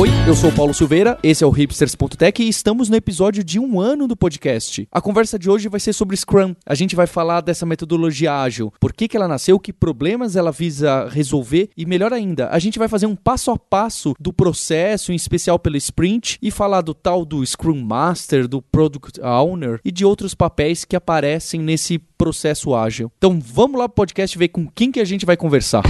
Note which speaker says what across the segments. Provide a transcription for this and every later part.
Speaker 1: Oi, eu sou Paulo Silveira, esse é o hipsters.tech e estamos no episódio de um ano do podcast. A conversa de hoje vai ser sobre Scrum. A gente vai falar dessa metodologia ágil, por que, que ela nasceu, que problemas ela visa resolver e, melhor ainda, a gente vai fazer um passo a passo do processo, em especial pelo sprint, e falar do tal do Scrum Master, do Product Owner e de outros papéis que aparecem nesse processo ágil. Então vamos lá pro podcast ver com quem que a gente vai conversar.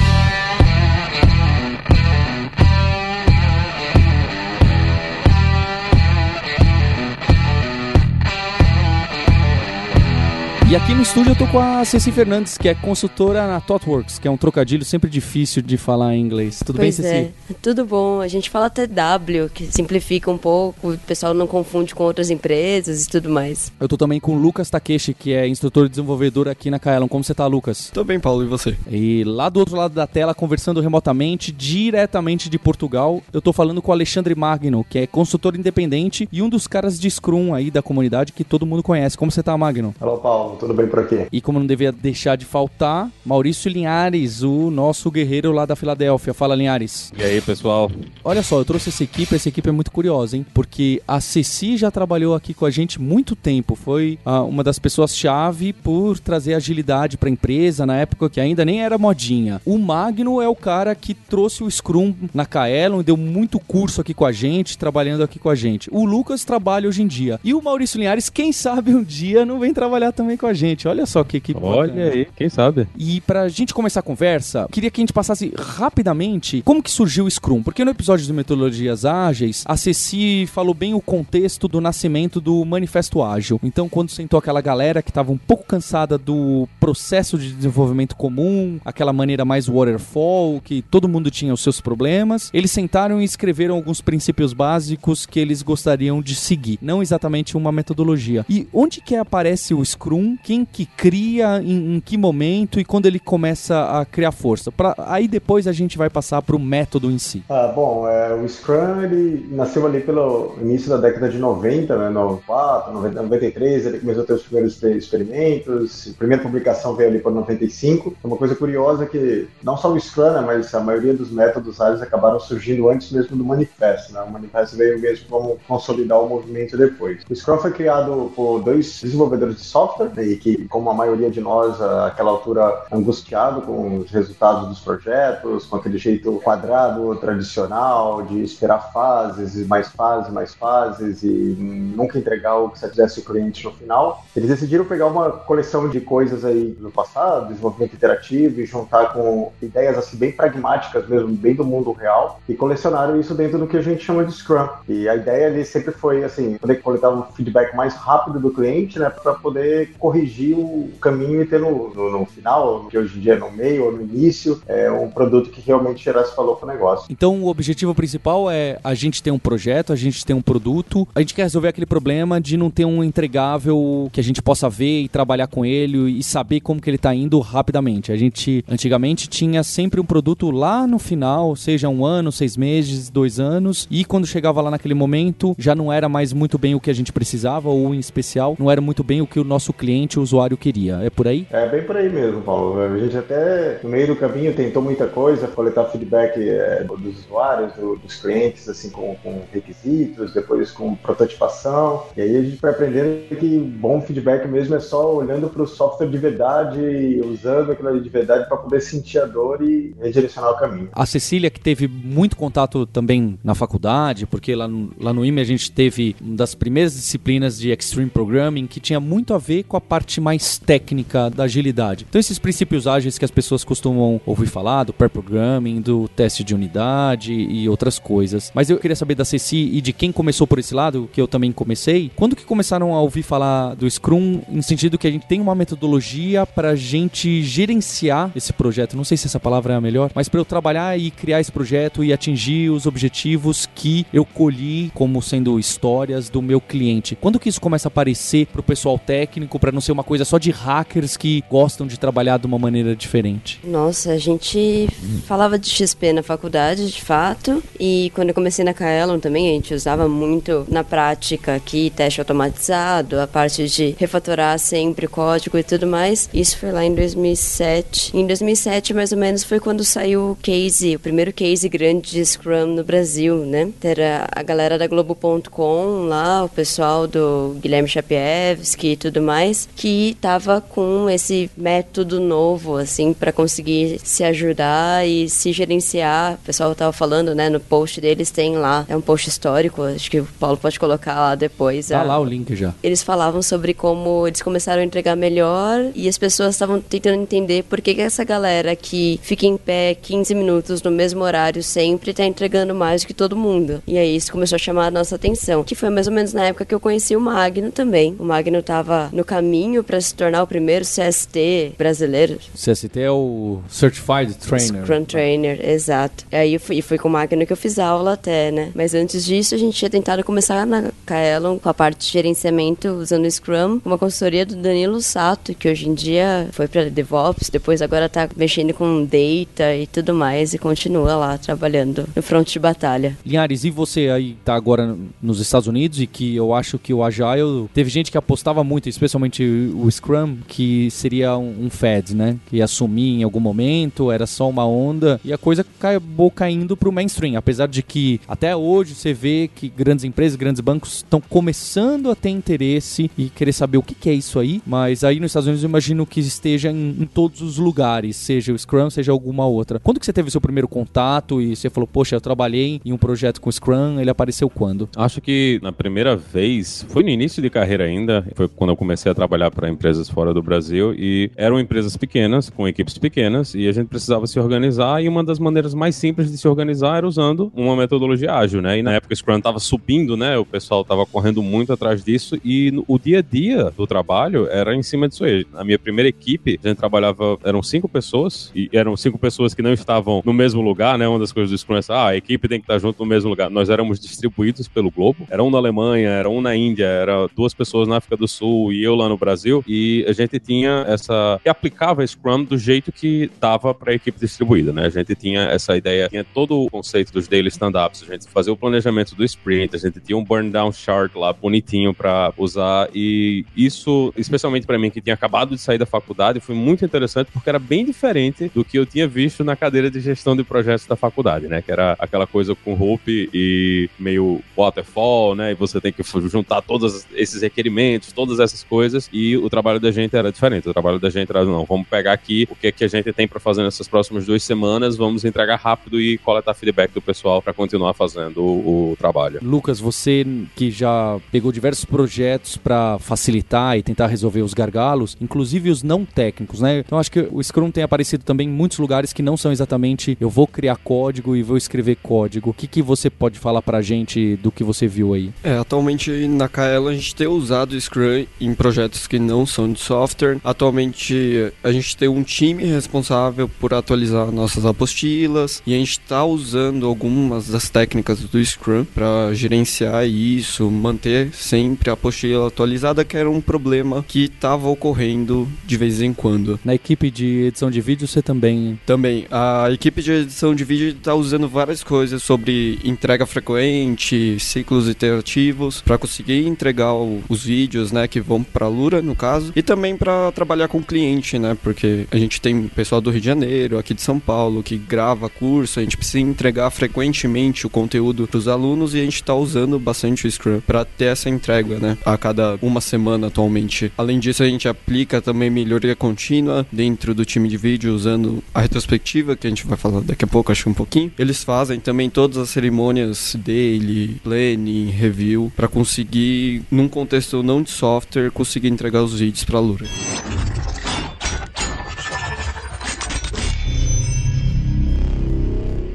Speaker 1: E aqui no estúdio eu tô com a Ceci Fernandes, que é consultora na ThoughtWorks, que é um trocadilho sempre difícil de falar em inglês. Tudo
Speaker 2: pois
Speaker 1: bem, Ceci?
Speaker 2: É. Tudo bom. A gente fala TW, que simplifica um pouco, o pessoal não confunde com outras empresas e tudo mais.
Speaker 1: Eu tô também com o Lucas Takeshi, que é instrutor e desenvolvedor aqui na Kaelon. Como você tá, Lucas?
Speaker 3: Tô bem, Paulo, e você?
Speaker 1: E lá do outro lado da tela, conversando remotamente, diretamente de Portugal, eu tô falando com o Alexandre Magno, que é consultor independente e um dos caras de Scrum aí da comunidade que todo mundo conhece. Como você tá, Magno?
Speaker 4: Alô, Paulo tudo bem por aqui?
Speaker 1: E como não devia deixar de faltar, Maurício Linhares, o nosso guerreiro lá da Filadélfia. Fala, Linhares.
Speaker 3: E aí, pessoal?
Speaker 1: Olha só, eu trouxe essa equipe, essa equipe é muito curiosa, hein? Porque a Ceci já trabalhou aqui com a gente muito tempo, foi ah, uma das pessoas-chave por trazer agilidade para a empresa na época que ainda nem era modinha. O Magno é o cara que trouxe o Scrum na Kaelon, deu muito curso aqui com a gente, trabalhando aqui com a gente. O Lucas trabalha hoje em dia. E o Maurício Linhares, quem sabe um dia não vem trabalhar também com a gente. Olha só que equipe
Speaker 3: Olha
Speaker 1: bacana.
Speaker 3: aí, quem sabe?
Speaker 1: E pra gente começar a conversa, queria que a gente passasse rapidamente como que surgiu o Scrum. Porque no episódio de metodologias ágeis, a Ceci falou bem o contexto do nascimento do Manifesto Ágil. Então, quando sentou aquela galera que estava um pouco cansada do processo de desenvolvimento comum, aquela maneira mais waterfall, que todo mundo tinha os seus problemas, eles sentaram e escreveram alguns princípios básicos que eles gostariam de seguir. Não exatamente uma metodologia. E onde que aparece o Scrum? Quem que cria, em, em que momento e quando ele começa a criar força? Pra, aí depois a gente vai passar para o método em si.
Speaker 4: Ah, bom, é, o Scrum ele nasceu ali pelo início da década de 90, né, 94, 90, 93, ele começou a ter os primeiros experimentos, a primeira publicação veio ali por 95. Uma coisa curiosa é que não só o Scrum, né, mas a maioria dos métodos ágeis acabaram surgindo antes mesmo do Manifesto. Né? O Manifesto veio mesmo como consolidar o movimento depois. O Scrum foi criado por dois desenvolvedores de software, né, e que, como a maioria de nós, àquela altura, angustiado com os resultados dos projetos, com aquele jeito quadrado, tradicional, de esperar fases, e mais fases, mais fases, e nunca entregar o que você quisesse o cliente no final. Eles decidiram pegar uma coleção de coisas aí do passado, desenvolvimento interativo, e juntar com ideias assim bem pragmáticas mesmo, bem do mundo real, e colecionaram isso dentro do que a gente chama de Scrum. E a ideia ali sempre foi assim, poder coletar um feedback mais rápido do cliente, né, para poder corrigir o caminho e ter no, no, no, final, que hoje em dia é no meio ou no início, é um produto que realmente gerasse valor para o negócio.
Speaker 1: Então o objetivo principal é a gente ter um projeto, a gente ter um produto, a gente quer resolver aquele problema de não ter um entregável que a gente possa ver e trabalhar com ele e saber como que ele está indo rapidamente. A gente antigamente tinha sempre um produto lá no final, seja um ano, seis meses, dois anos, e quando chegava lá naquele momento já não era mais muito bem o que a gente precisava ou em especial não era muito bem o que o nosso cliente, o usuário queria. É por aí?
Speaker 4: É bem por aí mesmo, Paulo. A gente até no meio do caminho tentou muita coisa, coletar feedback é, dos usuários, do, dos clientes, assim, com, com, requisitos, depois com prototipação. E aí a gente foi aprendendo que bom feedback mesmo é só olhando para o software de verdade, usando aquilo ali de verdade para poder sentir a dor e redirecionar o caminho.
Speaker 1: A Cecília, que teve muito contato também na faculdade, porque lá no, lá no IME a gente teve uma das primeiras disciplinas de Extreme Programming que tinha muito a ver com a parte mais técnica da agilidade. Então, esses princípios ágeis que as pessoas costumam ouvir falar, do pair programming, do teste de unidade e outras coisas. Mas eu queria saber da Ceci e de quem começou por esse lado, que eu também comecei. Quando que começaram a ouvir falar do Scrum, em sentido que a gente tem uma metodologia para a gente gerenciar esse projeto? Não sei se essa palavra é a melhor, mas para eu trabalhar e criar esse projeto e atingir os objetivos que eu colhi como sendo histórias do meu cliente. Quando que isso começa a aparecer para o pessoal técnico, para não ser uma coisa só de hackers que gostam de trabalhar de uma maneira diferente?
Speaker 2: Nossa, a gente falava de XP na faculdade, de fato, e quando eu comecei na Kaelon também, a gente usava muito na prática aqui, teste automatizado, a parte de refatorar sempre o código e tudo mais. Isso foi lá em 2007. Em 2007, mais ou menos, foi quando saiu o case, o primeiro case grande de Scrum no Brasil, né? Era a galera da Globo.com lá, o pessoal do Guilherme Chapievski e tudo mais, que tava com esse método novo, assim, para conseguir se ajudar e se gerenciar. O pessoal tava falando, né, no post deles tem lá, é um post histórico, acho que o Paulo pode colocar lá depois.
Speaker 1: Tá a... lá o link já.
Speaker 2: Eles falavam sobre como eles começaram a entregar melhor e as pessoas estavam tentando entender por que, que essa galera que fica em pé 15 minutos no mesmo horário sempre tá entregando mais do que todo mundo. E aí isso começou a chamar a nossa atenção, que foi mais ou menos na época que eu conheci o Magno também. O Magno tava no caminho para se tornar o primeiro CST brasileiro.
Speaker 1: CST é o Certified Trainer.
Speaker 2: Scrum Trainer, exato. E aí fui, fui com o Magno que eu fiz aula até, né? Mas antes disso a gente tinha tentado começar na Kaelon com a parte de gerenciamento usando o Scrum, uma consultoria do Danilo Sato, que hoje em dia foi para DevOps, depois agora tá mexendo com data e tudo mais e continua lá trabalhando no front de batalha.
Speaker 1: Linhares, e você aí tá agora nos Estados Unidos e que eu acho que o Agile, teve gente que apostava muito, especialmente o Scrum, que seria um, um né? Que ia em algum momento, era só uma onda e a coisa acabou caindo pro mainstream, apesar de que até hoje você vê que grandes empresas, grandes bancos estão começando a ter interesse e querer saber o que, que é isso aí, mas aí nos Estados Unidos eu imagino que esteja em, em, todos os lugares, seja o Scrum, seja alguma outra. Quando que você teve seu primeiro contato e você falou, poxa, eu trabalhei em um projeto com Scrum, ele apareceu quando?
Speaker 3: Acho que na primeira vez, foi no início de carreira ainda, foi quando eu comecei a trabalhar para empresas fora do Brasil e eram empresas pequenas, com equipes pequenas, e a gente precisava se organizar e uma das maneiras mais simples de se organizar era usando uma metodologia ágil, né? E na época o Scrum estava subindo, né? O pessoal estava correndo muito atrás disso e o dia a dia do trabalho era em cima disso aí. A minha primeira equipe, a gente trabalhava, eram cinco pessoas e eram cinco pessoas que não estavam no mesmo lugar, né? Uma das coisas do Scrum é ah, a equipe tem que estar junto no mesmo lugar. Nós éramos distribuídos pelo globo. Era um na Alemanha, era um na Índia, era duas pessoas na África do Sul e eu lá no Brasil. E a gente tinha essa. e aplicava Scrum do jeito que dava para a equipe distribuída, né? A gente tinha essa ideia, tinha todo o conceito dos daily stand-ups, a gente fazia o planejamento do sprint, a gente tinha um burn down chart lá bonitinho para usar e isso, especialmente para mim que tinha acabado de sair da faculdade, foi muito interessante porque era bem diferente do que eu tinha visto na cadeira de gestão de projetos da faculdade, né? Que era aquela coisa com hope e meio waterfall, né? E você tem que juntar todos esses requerimentos, todas essas coisas e o trabalho da gente era diferente. O trabalho da gente era não, vamos pegar aqui o que é que a gente tem para fazer nessas próximas duas semanas, vamos entregar rápido e coletar feedback do pessoal para continuar fazendo o, o trabalho.
Speaker 1: Lucas, você que já pegou diversos projetos para facilitar e tentar resolver os gargalos, inclusive os não técnicos, né? Então acho que o Scrum tem aparecido também em muitos lugares que não são exatamente eu vou criar código e vou escrever código. O que, que você pode falar pra gente do que você viu aí?
Speaker 5: É, atualmente na Kaela a gente tem usado o Scrum em projetos que não são de software. Atualmente a gente tem um time responsável por atualizar nossas apostilas e a gente está usando algumas das técnicas do Scrum para gerenciar isso, manter sempre a apostila atualizada, que era um problema que estava ocorrendo de vez em quando.
Speaker 1: Na equipe de edição de vídeo você também?
Speaker 5: Também. A equipe de edição de vídeo está usando várias coisas sobre entrega frequente, ciclos iterativos, para conseguir entregar os vídeos, né, que vão para a Lura, no caso, e também para trabalhar com o cliente, né, porque a gente tem pessoal do Rio de Janeiro, aqui de São Paulo, que grava curso, a gente precisa entregar frequentemente o conteúdo para os alunos e a gente está usando bastante o Scrum para ter essa entrega, né, a cada uma semana atualmente. Além disso, a gente aplica também melhoria contínua dentro do time de vídeo usando a retrospectiva, que a gente vai falar daqui a pouco, acho que um pouquinho. Eles fazem também todas as cerimônias daily, planning, review, para conseguir, num contexto não de software, conseguir entregar os vídeos para a Lura.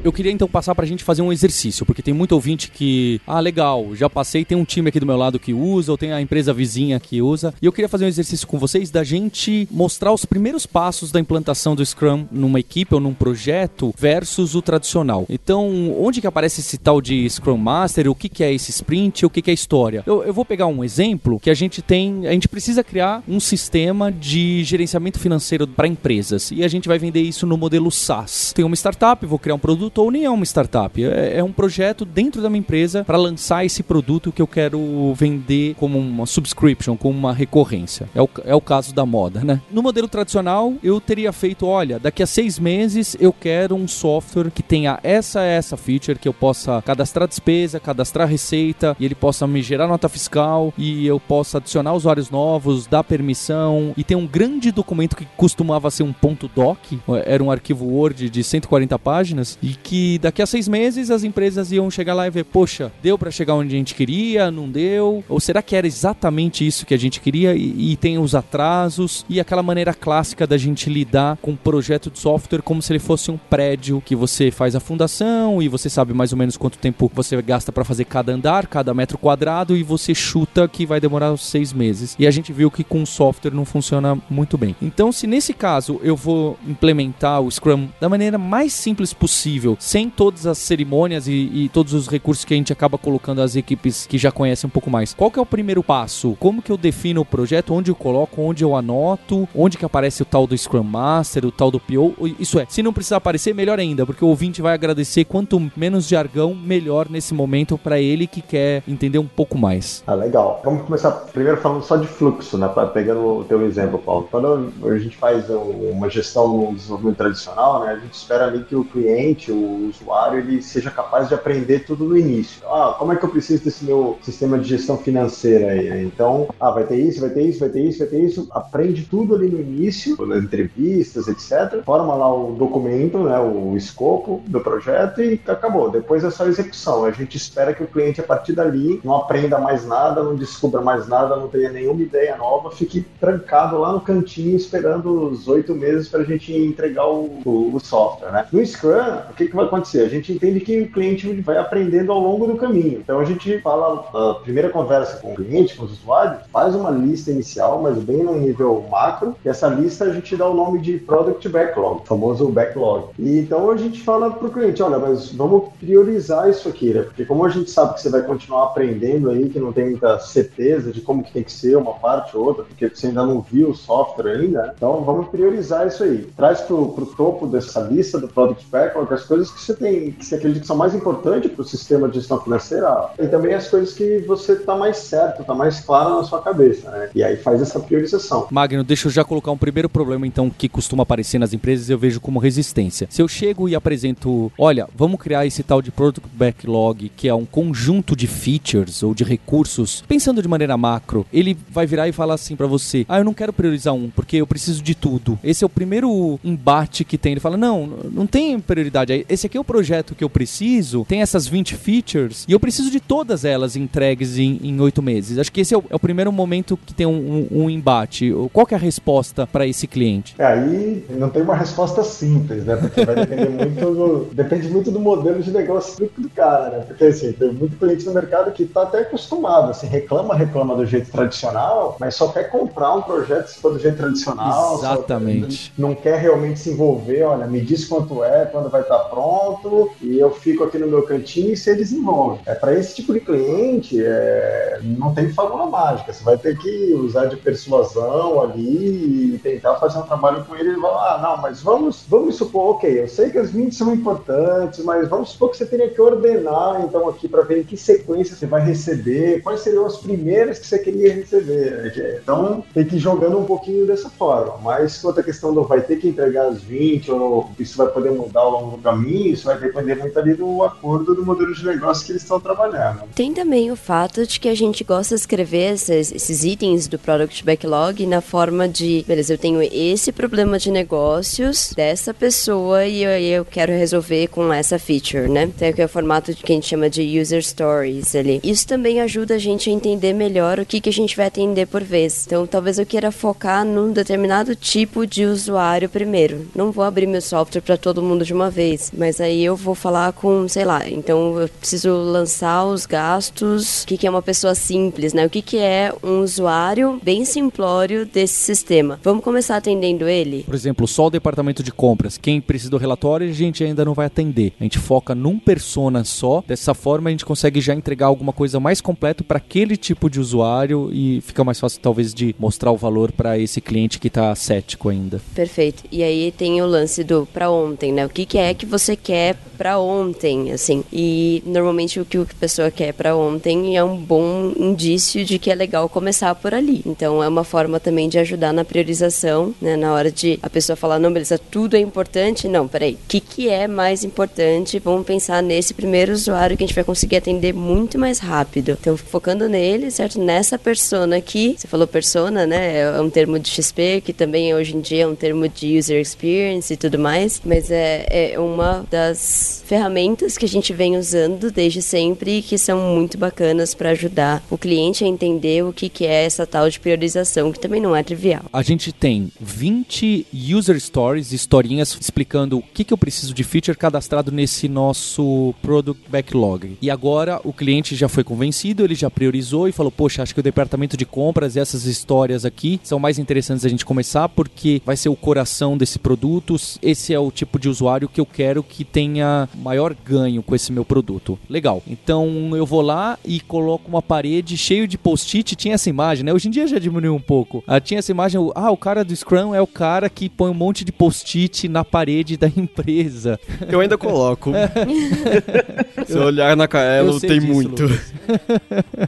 Speaker 1: Eu queria então passar pra gente fazer um exercício, porque tem muito ouvinte que, ah, legal, já passei, tem um time aqui do meu lado que usa, ou tem a empresa vizinha que usa. E eu queria fazer um exercício com vocês da gente mostrar os primeiros passos da implantação do Scrum numa equipe ou num projeto versus o tradicional. Então, onde que aparece esse tal de Scrum Master? O que, que é esse sprint? O que, que é história? Eu, eu vou pegar um exemplo que a gente tem, a gente precisa criar um sistema de gerenciamento financeiro para empresas e a gente vai vender isso no modelo SaaS. Tem uma startup, vou criar um produto ou nem é uma startup, é, é um projeto dentro da minha empresa para lançar esse produto que eu quero vender como uma subscription, como uma recorrência. É o, é o caso da moda, né? No modelo tradicional, eu teria feito, olha, daqui a seis meses eu quero um software que tenha essa essa feature que eu possa cadastrar despesa, cadastrar receita e ele possa me gerar nota fiscal e eu possa adicionar usuários novos, dar permissão e ter um grande documento que costumava ser um ponto doc, era um arquivo Word de 140 páginas e que daqui a seis meses as empresas iam chegar lá e ver, poxa, deu para chegar onde a gente queria, não deu? Ou será que era exatamente isso que a gente queria e, e tem os atrasos e aquela maneira clássica da gente lidar com um projeto de software como se ele fosse um prédio que você faz a fundação e você sabe mais ou menos quanto tempo você gasta para fazer cada andar, cada metro quadrado e você chuta que vai demorar seis meses. E a gente viu que com software não funciona muito bem. Então, se nesse caso eu vou implementar o Scrum da maneira mais simples possível, sem todas as cerimônias e, e todos os recursos que a gente acaba colocando às equipes que já conhecem um pouco mais, qual que é o primeiro passo? Como que eu defino o projeto? Onde eu coloco? Onde eu anoto? Onde que aparece o tal do Scrum Master, o tal do PO? Isso é, se não precisar aparecer, melhor ainda, porque o ouvinte vai agradecer quanto menos jargão, melhor nesse momento para ele que quer entender um pouco mais.
Speaker 4: Ah, legal. Vamos começar primeiro falando só de fluxo, né? Pegando o teu exemplo, Paulo. Quando a gente faz uma gestão no desenvolvimento tradicional, né? A gente espera ali que o cliente, o usuário, ele seja capaz de aprender tudo no início. Ah, como é que eu preciso desse meu sistema de gestão financeira aí? Então, ah, vai ter isso, vai ter isso, vai ter isso, vai ter isso. Aprende tudo ali no início, nas entrevistas, etc. Forma lá o documento, né? O escopo do projeto e acabou. Depois é só execução. A gente espera que o cliente, a partir dali, não aprenda mais nada, não descubra mais nada, não tenha nenhuma ideia nova, fique trancado lá no cantinho esperando os oito meses para a gente entregar o, o, o, software, né? No Scrum, o que, que vai acontecer? A gente entende que o cliente vai aprendendo ao longo do caminho. Então a gente fala, a primeira conversa com o cliente, com os usuários, faz uma lista inicial, mas bem no nível macro, e essa lista a gente dá o nome de Product Backlog, famoso backlog. E então a gente fala para o cliente, olha, mas vamos priorizar isso aqui, né? Porque como a gente sabe que você vai continuar aprendendo aí, que não tem muita certeza de como que tem que ser uma parte ou outra, porque você ainda não viu o software ainda, né? então vamos priorizar isso aí. Traz para o topo dessa lista do Product Backlog as coisas que você tem, que você acredita que são mais importantes para o sistema de gestão financeira e também as coisas que você está mais certo, está mais claro na sua cabeça, né? E aí faz essa priorização.
Speaker 1: Magno, deixa eu já colocar um primeiro problema então que costuma aparecer nas empresas eu vejo como resistência. Se eu chego e apresento, olha, vamos criar esse tal de Product Backlog, que é um conjunto de features ou de recursos, pensando de maneira macro, ele vai virar e falar assim para você: "Ah, eu não quero priorizar um, porque eu preciso de tudo". Esse é o primeiro embate que tem. Ele fala: "Não, não tem prioridade. Esse aqui é o projeto que eu preciso, tem essas 20 features e eu preciso de todas elas entregues em oito meses". Acho que esse é o, é o, primeiro momento que tem um, um, um embate. Qual é a resposta para esse cliente?
Speaker 4: É, aí não tem uma resposta simples, né? Porque vai depender muito do, depende muito do modelo de negócio do cara, né? Porque assim, tem muito cliente no mercado que está até acostumado, assim, reclama, reclama do jeito tradicional, mas só quer comprar um projeto se for do jeito tradicional.
Speaker 1: Exatamente.
Speaker 4: Só, não quer realmente se envolver, olha, me diz quanto é, quando vai estar tá pronto, e eu fico aqui no meu cantinho e você desenvolve. É para esse tipo de cliente, é, não tem fórmula mágica. Você vai ter que usar de persuasão ali e tentar fazer um trabalho com ele e ah, não, mas vamos, vamos supor, ok, eu sei que as mídias são importantes, mas vamos supor que você teria que ordenar, então, aqui para ver em que sequência você vai receber, quais seriam as primeiras que você queria receber. Né? Então, tem que ir jogando um pouquinho dessa forma. Mas quanto à questão do vai ter que entregar as 20, ou isso vai poder mudar ao longo do caminho, isso vai depender muito ali do acordo do modelo de negócio que eles estão trabalhando.
Speaker 2: Tem também o fato de que a gente gosta de escrever esses, esses itens do Product Backlog na forma de, beleza, eu tenho esse problema de negócios dessa pessoa e eu, eu quero resolver com essa feature, né? Então, que é o formato que a gente chama de user stories ali. Isso também ajuda a gente a entender melhor o que, que a gente vai atender por vez. Então, talvez eu queira focar num determinado tipo de usuário primeiro. Não vou abrir meu software para todo mundo de uma vez. Mas aí eu vou falar com, sei lá, então eu preciso lançar os gastos, o que, que é uma pessoa simples, né? O que, que é um usuário bem simplório desse sistema. Vamos começar atendendo ele?
Speaker 1: Por exemplo, só o departamento de compras. Quem precisa do relatório, a gente ainda não vai atender. A gente foca num persona só. Dessa forma, a gente consegue já entregar alguma coisa mais completa para aquele tipo de usuário e fica mais fácil, talvez, de mostrar o valor para esse cliente que está cético ainda.
Speaker 2: Perfeito. E aí tem o lance do para ontem, né? O que, que é que você quer para ontem, assim. E normalmente o que a pessoa quer para ontem é um bom indício de que é legal começar por ali. Então é uma forma também de ajudar na priorização, né? Na hora de a pessoa falar, não, beleza, tudo é importante. Não, peraí, o que, que é mais importante? Vamos pensar nesse primeiro usuário que a gente vai conseguir atender muito mais rápido. Então, focando nele, certo? Nessa persona aqui, você falou persona, né? É um termo de XP, que também hoje em dia é um termo de user experience e tudo mais, mas é, é uma das ferramentas que a gente vem usando desde sempre que são muito bacanas para ajudar o cliente a entender o que, que é essa tal de priorização, que também não é trivial.
Speaker 1: A gente tem 20 user stories, historinhas explicando o que, que eu preciso de feature cadastrado nesse nosso product backlog. E agora o cliente já foi convencido, ele já priorizou e falou: Poxa, acho que o departamento de compras e essas histórias aqui são mais interessantes a gente começar porque vai ser o coração desse produto. Esse é o tipo de usuário que eu quero que tenha maior ganho com esse meu produto. Legal. Então eu vou lá e coloco uma parede cheio de post-it. Tinha essa imagem, né? Hoje em dia já diminuiu um pouco. Ah, tinha essa imagem, ah, o cara do Scrum é o cara que põe um monte de post-it na parede da empresa.
Speaker 5: Eu ainda coloco. Se olhar na Kaelo, tem
Speaker 1: disso,
Speaker 5: muito.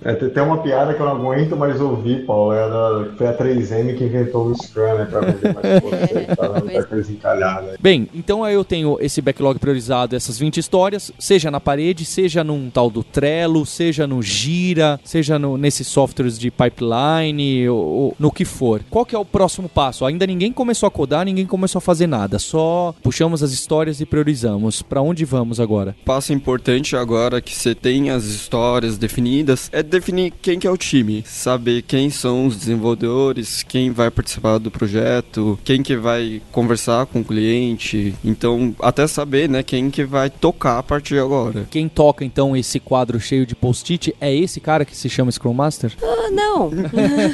Speaker 4: É, tem uma piada que eu não aguento mais ouvir, Paulo. É da, foi a 3M que inventou o Scrum, né? Pra vender mais post tá muita coisa encalhada.
Speaker 1: Bem, então aí eu tenho esse backlog priorizado, essas 20 histórias, seja na parede, seja num tal do Trello, seja no Gira, seja no, nesses softwares de pipeline, ou, ou, no que for. Qual que é o próximo passo? Ainda ninguém começou a codar, ninguém começou a fazer nada, só puxamos as histórias e priorizamos. Para onde vamos agora?
Speaker 5: Passo importante agora que você tem as histórias definidas é definir quem que é o time, saber quem são os desenvolvedores, quem vai participar do projeto, quem que vai conversar com o cliente, então até saber, né, quem que vai tocar a partir de agora.
Speaker 1: Quem toca então esse quadro cheio de post-it é esse cara que se chama Scrum Master?
Speaker 2: Ah, não.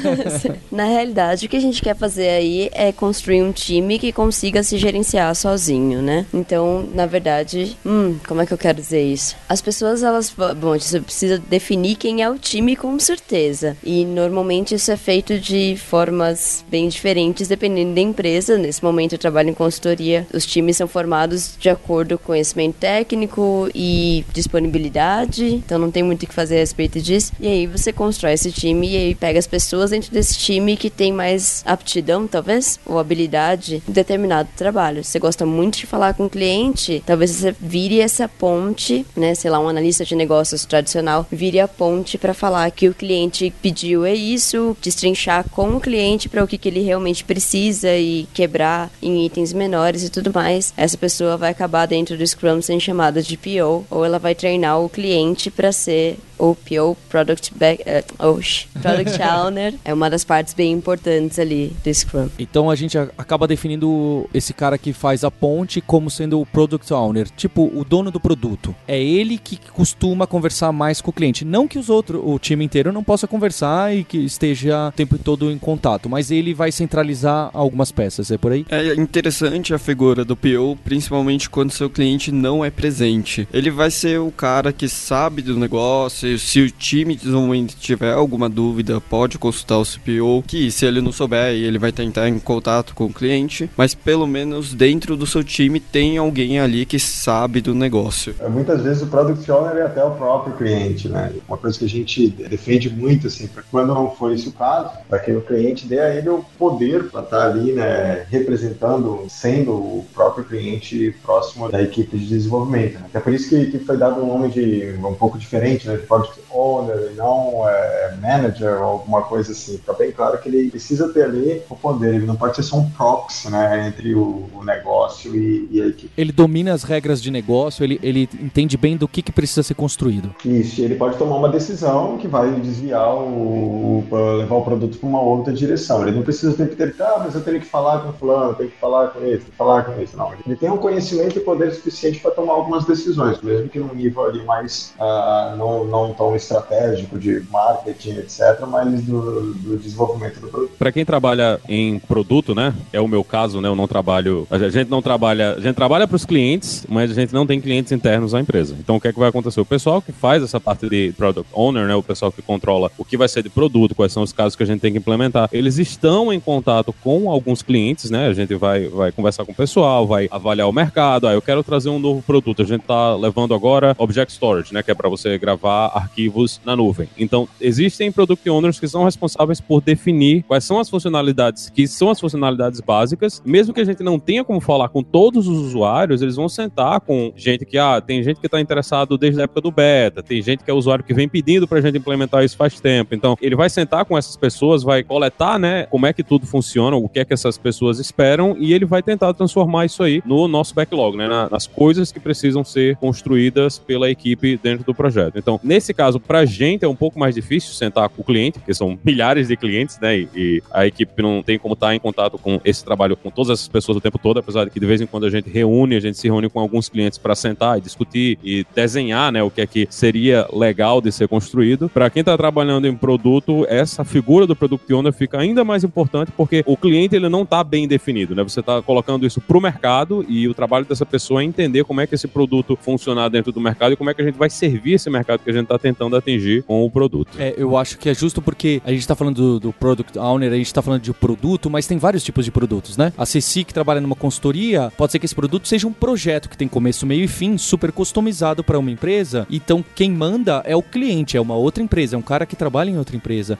Speaker 2: Na realidade, o que a gente quer fazer aí é construir um time que consiga se gerenciar sozinho, né? Então, na verdade, hum, como é que eu quero dizer isso? As pessoas, elas, bom, você precisa definir quem é o time com certeza. E normalmente isso é feito de formas bem diferentes dependendo da empresa. Nesse momento eu trabalho em consultoria. Os times são formados de acordo com conhecimento técnico e disponibilidade. Então não tem muito o que fazer a respeito disso. E aí você constrói esse time e aí pega as pessoas dentro desse time que tem mais aptidão, talvez, ou habilidade em determinado trabalho. Você gosta muito de falar com o cliente, talvez você vire essa ponte, né? Sei lá, um analista de negócios tradicional, vire a ponte para falar que o cliente pediu é isso, destrinchar com o cliente para o que, que ele realmente precisa e quebrar em itens menores e tudo mais. Essa pessoa vai acabar dentro do Scrum sendo chamada de PO, ou ela vai treinar o cliente para ser o PO, Product, Back, uh, oh, Product Owner, é uma das partes bem importantes ali do Scrum.
Speaker 1: Então a gente acaba definindo esse cara que faz a ponte como sendo o Product Owner, tipo o dono do produto. É ele que costuma conversar mais com o cliente. Não que os outros, o time inteiro não possa conversar e que esteja o tempo todo em contato, mas ele vai centralizar algumas peças, é por aí?
Speaker 5: É interessante a figura do PO, principalmente quando seu cliente não é presente. Ele vai ser o cara que sabe do negócio, se o time de desenvolvimento tiver alguma dúvida, pode consultar o CPO, que se ele não souber, ele vai tentar em contato com o cliente, mas pelo menos dentro do seu time tem alguém ali que sabe do negócio.
Speaker 4: É, muitas vezes o Product Owner é até o próprio cliente, né? Uma coisa que a gente defende muito, assim, quando não for esse o caso, para que o cliente dê a ele o poder para estar tá ali, né, representando, sendo o próprio cliente próximo da equipe de desenvolvimento. Né? É por isso que, que foi dado um nome de um pouco diferente, né, de Product owner e não é, manager ou alguma coisa assim. Fica bem claro que ele precisa ter ali o poder, ele não pode ser só um proxy, né, entre o, o negócio e, e, a equipe.
Speaker 1: Ele domina as regras de negócio, ele, ele entende bem do que, que precisa ser construído.
Speaker 4: Isso, ele pode tomar uma decisão que vai desviar o, o levar o produto para uma outra direção. Ele não precisa o tempo inteiro, ah, mas eu tenho que falar com fulano, eu tenho que falar com esse, falar com esse. Não, ele tem um conhecimento poder suficiente para tomar algumas decisões, mesmo que num nível ali mais uh, não, não tão estratégico de marketing, etc., mas do, do desenvolvimento do produto.
Speaker 3: Para quem trabalha em produto, né? É o meu caso, né? Eu não trabalho. A gente não trabalha. A gente trabalha para os clientes, mas a gente não tem clientes internos à empresa. Então o que é que vai acontecer? O pessoal que faz essa parte de product owner, né? O pessoal que controla o que vai ser de produto, quais são os casos que a gente tem que implementar, eles estão em contato com alguns clientes, né? A gente vai, vai conversar com o pessoal, vai avaliar o mercado. Ah, eu quero trazer um novo produto. A gente está levando agora Object Storage, né? Que é para você gravar arquivos na nuvem. Então, existem product owners que são responsáveis por definir quais são as funcionalidades que são as funcionalidades básicas. Mesmo que a gente não tenha como falar com todos os usuários, eles vão sentar com gente que, ah, tem gente que está interessado desde a época do beta, tem gente que é usuário que vem pedindo para a gente implementar isso faz tempo. Então, ele vai sentar com essas pessoas, vai coletar, né, como é que tudo funciona, o que é que essas pessoas esperam e ele vai tentar transformar isso aí no nosso backlog, né, nas coisas que precisam ser construídas pela equipe dentro do projeto. Então, nesse caso, para a gente é um pouco mais difícil sentar com o cliente, porque são milhares de clientes, né, e, a equipe não tem como estar em contato com esse trabalho com todas essas pessoas o tempo todo, apesar de que de vez em quando a gente reúne, a gente se reúne com alguns clientes para sentar e discutir e desenhar, né, o que é que seria legal de ser construído. Para quem está trabalhando em produto, essa figura do product owner fica ainda mais importante porque o cliente ele não está bem definido, né? Você está colocando isso para o mercado e o trabalho dessa pessoa é entender como é que esse produto funciona dentro do mercado e como é que a gente vai servir esse mercado que a gente está tentando atingir com o produto.
Speaker 1: É, eu acho que é justo porque a gente está falando do, do product owner, a gente está falando de produto, mas tem vários tipos de produtos, né? A Ceci, que trabalha numa consultoria, pode ser que esse produto seja um projeto que tem começo, meio e fim, super customizado para uma empresa. Então, quem manda é o cliente, é uma outra empresa, é um cara que trabalha em outra empresa.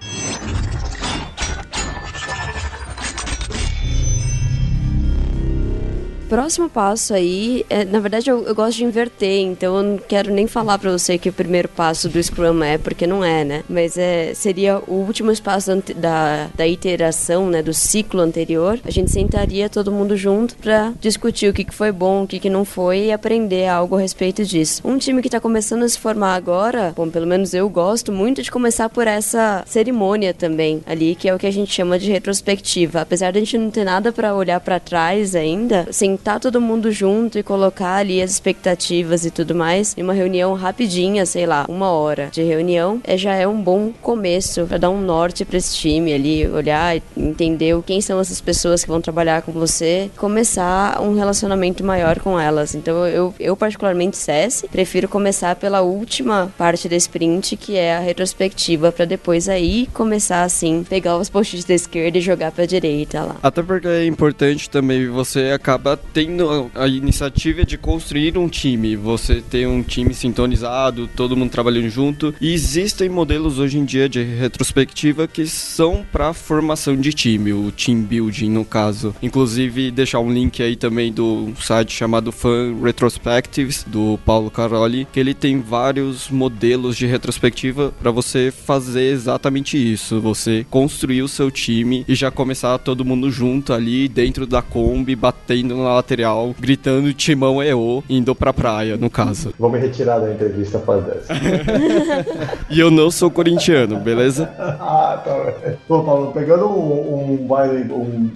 Speaker 2: Próximo passo aí, é, na verdade eu, eu, gosto de inverter, então eu não quero nem falar para você que o primeiro passo do Scrum é, porque não é, né? Mas é, seria o último espaço da, da iteração, né, do ciclo anterior. A gente sentaria todo mundo junto para discutir o que, que foi bom, o que, que não foi e aprender algo a respeito disso. Um time que está começando a se formar agora, bom, pelo menos eu gosto muito de começar por essa cerimônia também ali, que é o que a gente chama de retrospectiva. Apesar de a gente não ter nada para olhar para trás ainda, sentar todo mundo junto e colocar ali as expectativas e tudo mais em uma reunião rapidinha, sei lá, uma hora de reunião, é, já é um bom começo para dar um norte para esse time ali, olhar entender quem são essas pessoas que vão trabalhar com você, começar um relacionamento maior com elas. Então eu, eu particularmente CS, prefiro começar pela última parte da sprint, que é a retrospectiva, para depois aí começar assim, pegar os posts da esquerda e jogar para direita lá.
Speaker 5: Até porque é importante também você acaba tendo a iniciativa de construir um time. Você tem um time sintonizado, todo mundo trabalhando junto. E existem modelos hoje em dia de retrospectiva que são para formação de time, o team building no caso. Inclusive deixar um link aí também do site chamado Fan Retrospectives do Paulo Caroli, que ele tem vários modelos de retrospectiva para você fazer exatamente isso, você construir o seu time e já começar todo mundo junto ali dentro da Kombi, batendo na material, gritando Timão é o, indo pra praia, no caso.
Speaker 4: Vou me retirar da entrevista após dessa.
Speaker 5: e eu não sou corintiano, beleza?
Speaker 4: ah, tá. Bom, Paulo, pegando um, um, um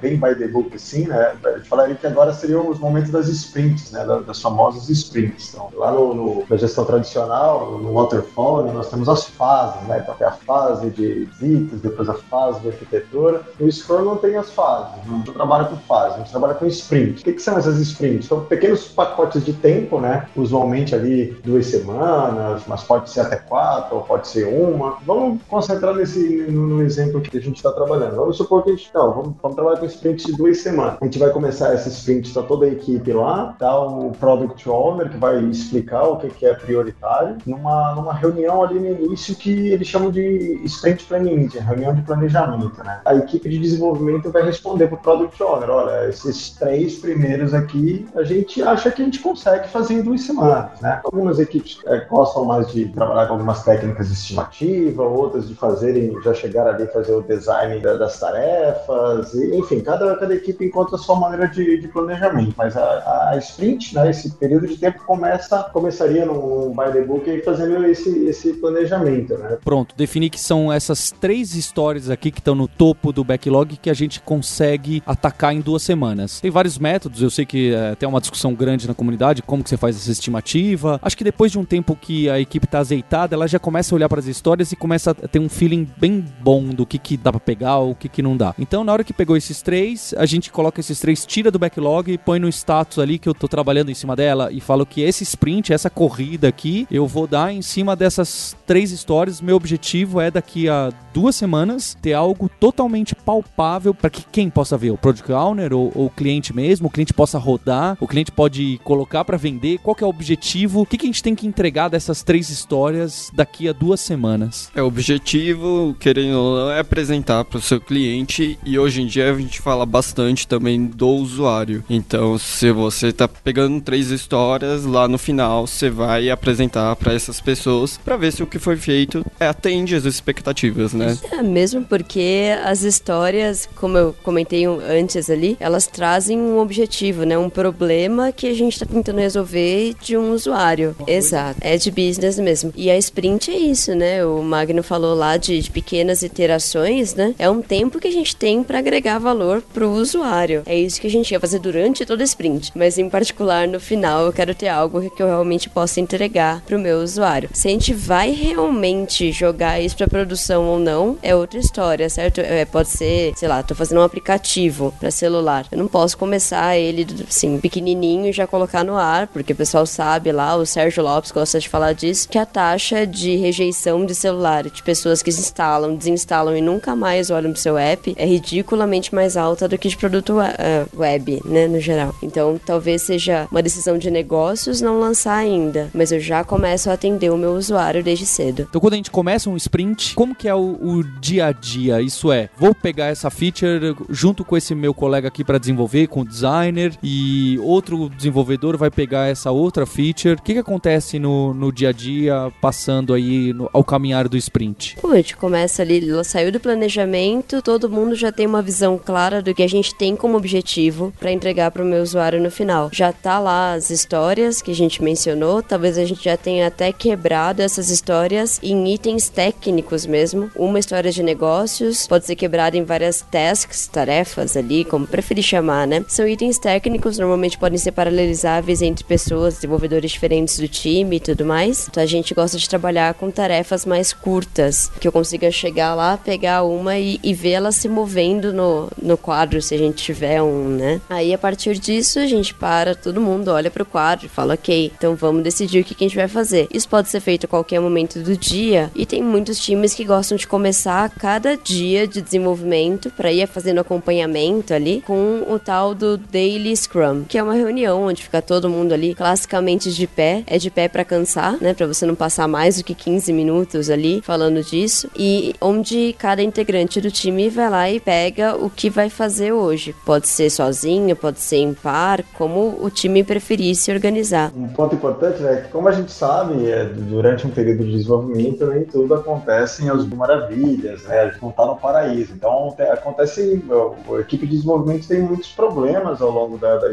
Speaker 4: bem by the book, assim, né? Falaria que agora seriam os momentos das sprints, né? Das famosas sprints. Então, lá no, no na gestão tradicional, no waterfall, né, nós temos as fases, né? Então, tem a fase de visitas, depois a fase de arquitetura. No Scrum não tem as fases, não trabalha com fase, a gente trabalha com sprint. O que, que são essas sprints? São pequenos pacotes de tempo, né? Usualmente ali duas semanas, mas pode ser até quatro, ou pode ser uma. Vamos concentrar nesse no, no exemplo que a gente está trabalhando. Vamos supor que a gente, não, vamos, vamos trabalha com sprint de duas semanas. A gente vai começar esse sprint, tá toda a equipe lá, tá o Product Owner que vai explicar o que, que é prioritário, numa, numa reunião ali no início que eles chamam de Sprint Planning reunião de planejamento, né? A equipe de desenvolvimento vai responder pro Product Owner, olha, esses três primeiros aqui, a gente acha que a gente consegue fazer em duas semanas, né? Algumas equipes é, gostam mais de trabalhar com algumas técnicas de estimativa, outras de fazerem, já chegar ali fazer o design das tarefas, e, enfim, cada, cada equipe encontra a sua maneira de, de planejamento, mas a, a, sprint, né, esse período de tempo começa, começaria num by the book fazendo esse, esse planejamento, né?
Speaker 1: Pronto, definir que são essas três histórias aqui que estão no topo do backlog que a gente consegue atacar em duas semanas. Tem vários métodos, eu sei que é, tem uma discussão grande na comunidade, como que você faz essa estimativa. Acho que depois de um tempo que a equipe está azeitada, ela já começa a olhar para as histórias e começa a ter um feeling bem bom do que, que dá para pegar o que, que não dá. Então, na hora que pegou esses três, a gente coloca esses três, tira do backlog e põe no status ali que eu tô trabalhando em cima dela e falo que esse sprint, essa corrida aqui, eu vou dar em cima dessas três histórias. Meu objetivo é daqui a duas semanas ter algo totalmente palpável para que quem possa ver, o Product Owner ou, ou, o cliente mesmo, o cliente possa rodar, o cliente pode colocar para vender, qual é o objetivo, o que, que a gente tem que entregar dessas três histórias daqui a duas semanas.
Speaker 5: É, o objetivo, querendo ou não, é apresentar para o seu cliente e hoje em dia a gente fala bastante também do usuário. Então, se você tá pegando três histórias, lá no final você vai apresentar para essas pessoas para ver se o que foi feito atende as expectativas, né?
Speaker 2: É, mesmo porque as histórias, como eu comentei antes ali, elas trazem um objetivo, né? Um problema que a gente está tentando resolver de um usuário. Exato. É de business mesmo. E a sprint é isso, né? O Magno falou lá de, de pequenas iterações, né? É um tempo que a gente tem para agregar valor pro usuário. É isso que a gente ia fazer durante toda a sprint. Mas em particular no final eu quero ter algo que eu realmente possa entregar pro meu usuário. Se a gente vai realmente jogar isso para produção ou não, é outra história, certo? É, pode ser, sei lá, tô fazendo um aplicativo para celular. Eu não posso começar ele assim pequenininho e já colocar no ar, porque o pessoal sabe lá, o Sérgio Lopes gosta de falar disso, que a taxa de rejeição de celular de pessoas que instalam, desinstalam e nunca mais olham pro seu app é ridiculamente mais alta do que de produto uh, web, né, no geral. Então, talvez seja uma decisão de negócios não lançar ainda, mas eu já começo a atender o meu usuário desde cedo.
Speaker 1: Então, quando a gente começa um sprint, como que é o, o dia a dia? Isso é, vou pegar essa feature junto com esse meu colega aqui para desenvolver, com o designer, e outro desenvolvedor vai pegar essa outra feature. O que, que acontece no, no dia a dia, passando aí no, ao caminhar do sprint?
Speaker 2: Pô, a gente começa ali, saiu do planejamento, todo mundo já tem uma visão clara do que a gente tem como objetivo para entregar para o meu usuário no final. Já tá lá as histórias que a gente mencionou, talvez a gente já tenha até quebrado essas histórias em itens técnicos mesmo. Uma história de negócios pode ser quebrada em várias tasks, tarefas ali, como preferir chamar, né? São itens técnicos, normalmente podem ser paralelizáveis entre pessoas, desenvolvedores diferentes do time e tudo mais. Então a gente gosta de trabalhar com tarefas mais curtas, que eu consiga chegar lá, pegar uma e, e ver ela se movendo no, quadro, se a gente tiver um, né? Aí a partir disso a gente para, todo mundo olha pro quadro e fala, ok, então vamos decidir o que, que a gente vai fazer. Isso pode ser feito a qualquer momento do dia e tem muitos times que gostam de começar cada dia de desenvolvimento para ir fazendo acompanhamento ali com o tal do Daily Scrum, que é uma reunião onde fica todo mundo ali classicamente de pé, é de pé para cansar, né, para você não passar mais do que 15 minutos ali falando disso e onde cada integrante do time vai lá e pega o que vai fazer hoje. Pode ser sozinho, pode ser em par, como o time preferir se organizar.
Speaker 4: Um ponto importante é que, como a gente sabe, é, durante um período de desenvolvimento, nem tudo acontece em as maravilhas, né? A gente não está no paraíso. Então, acontece, a equipe de desenvolvimento tem muitos problemas ao longo da, da,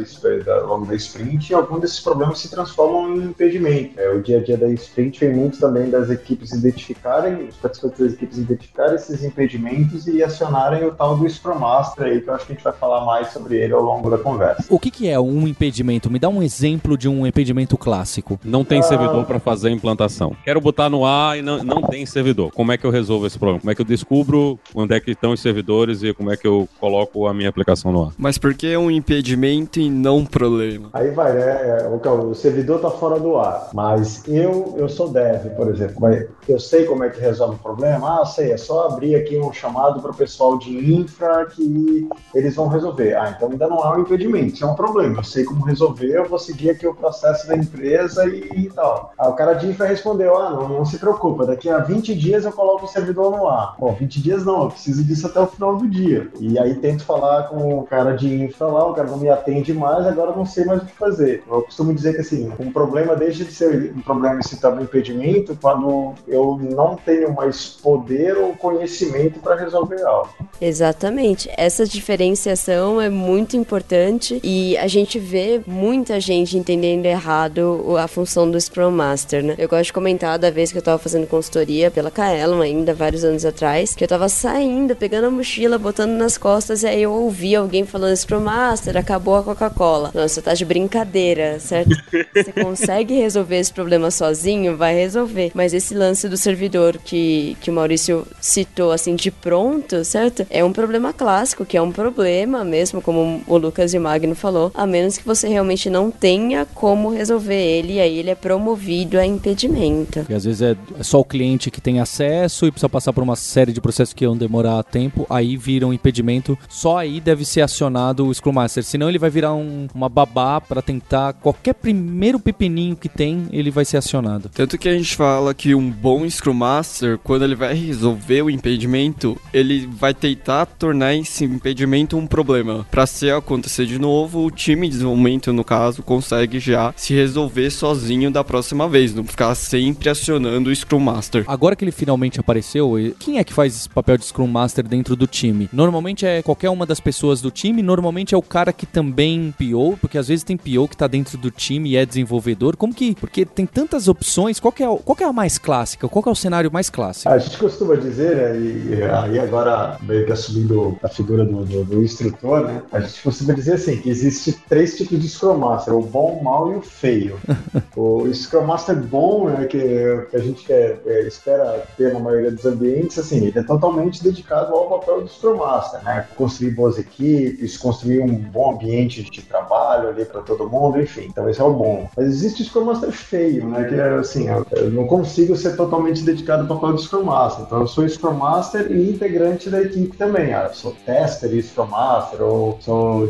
Speaker 4: da, longo da sprint e alguns desses problemas se transformam em impedimento. É, o dia a dia da sprint vem muito também das equipes identificarem, os participantes das equipes identificarem esses impedimentos e acionarem o tal do Scrum Master aí, que eu acho que a gente vai falar mais sobre ele ao longo da conversa.
Speaker 1: O que, que é um impedimento? Me dá um exemplo de um impedimento clássico.
Speaker 3: Não tem ah... servidor para fazer a implantação. Quero botar no ar e não, não tem servidor. Como é que eu resolvo esse problema? Como é que eu descubro onde é que estão os servidores e como é que eu coloco a minha aplicação no ar?
Speaker 5: Mas por que é um impedimento e não um problema?
Speaker 4: Aí vai, né? É, o, servidor está fora do ar, mas eu, eu sou dev, por exemplo. Eu sei como é que resolve o problema? Ah, sei, é só abrir aqui um chamado para o pessoal de infra que que eles vão resolver. Ah, então ainda não há um impedimento, isso é um problema. Eu sei como resolver, eu vou seguir aqui o processo da empresa e, e tal. Aí o cara de infra respondeu: ah, não, não se preocupa, daqui a 20 dias eu coloco o servidor no ar. Bom, 20 dias não, eu preciso disso até o final do dia. E aí tento falar com o cara de infra lá, o cara não me atende mais, agora eu não sei mais o que fazer. Eu costumo dizer que assim, um problema deixa de ser um problema e se torna um impedimento quando eu não tenho mais poder ou conhecimento para resolver algo.
Speaker 2: Exatamente. Essa diferenciação é muito importante e a gente vê muita gente entendendo errado a função do Scrum Master, né? Eu gosto de comentar da vez que eu tava fazendo consultoria pela Kaelon ainda, vários anos atrás, que eu tava saindo, pegando a mochila, botando nas costas e aí eu ouvi alguém falando Scrum Master, acabou a Coca-Cola. Nossa, você tá de brincadeira, certo? Você consegue resolver esse problema sozinho? Vai resolver. Mas esse lance do servidor que, que o Maurício citou assim de pronto, certo? É um problema clássico, que é um problema mesmo, como o Lucas e o Magno falou, a menos que você realmente não tenha como resolver ele, e aí ele é promovido a impedimento.
Speaker 1: E às vezes é só o cliente que tem acesso e precisa passar por uma série de processos que vão demorar tempo, aí vira um impedimento, só aí deve ser acionado o Scrum Master, senão ele vai virar um, uma babá para tentar qualquer primeiro pepininho que tem, ele vai ser acionado.
Speaker 5: Tanto que a gente fala que um bom Scrum Master, quando ele vai resolver o impedimento, ele vai tentar tornar esse impedimento um problema. Para se acontecer de novo, o time de desenvolvimento, no caso, consegue já se resolver sozinho da próxima vez, não ficar sempre acionando o Scrum Master.
Speaker 1: Agora que ele finalmente apareceu, quem é que faz esse papel de Scrum Master dentro do time? Normalmente é qualquer uma das pessoas do time, normalmente é o cara que também PO, porque às vezes tem PO que tá dentro do time e é desenvolvedor. Como que. Porque tem tantas opções, qual que é, qual que é a mais clássica? Qual que é o cenário mais clássico?
Speaker 4: A gente costuma dizer, né, e aí agora meio que assumindo a figura do, do, do, instrutor, né? A gente costuma dizer assim, que existe três tipos de Scrum Master, o bom, o mal e o feio. o Scrum Master bom, né, que, que a gente é, é, espera ter na maioria dos ambientes, assim, ele é totalmente dedicado ao papel do Scrum Master, né? Construir boas equipes, construir um bom ambiente de trabalho ali para todo mundo, enfim. Então esse é o bom. Mas existe o Scrum Master feio, né? Que é assim, eu não consigo ser totalmente dedicado ao papel do Scrum Master. Então eu sou Scrum Master e integrante da equipe também. Ah, eu sou tester e Scrum Master, ou sou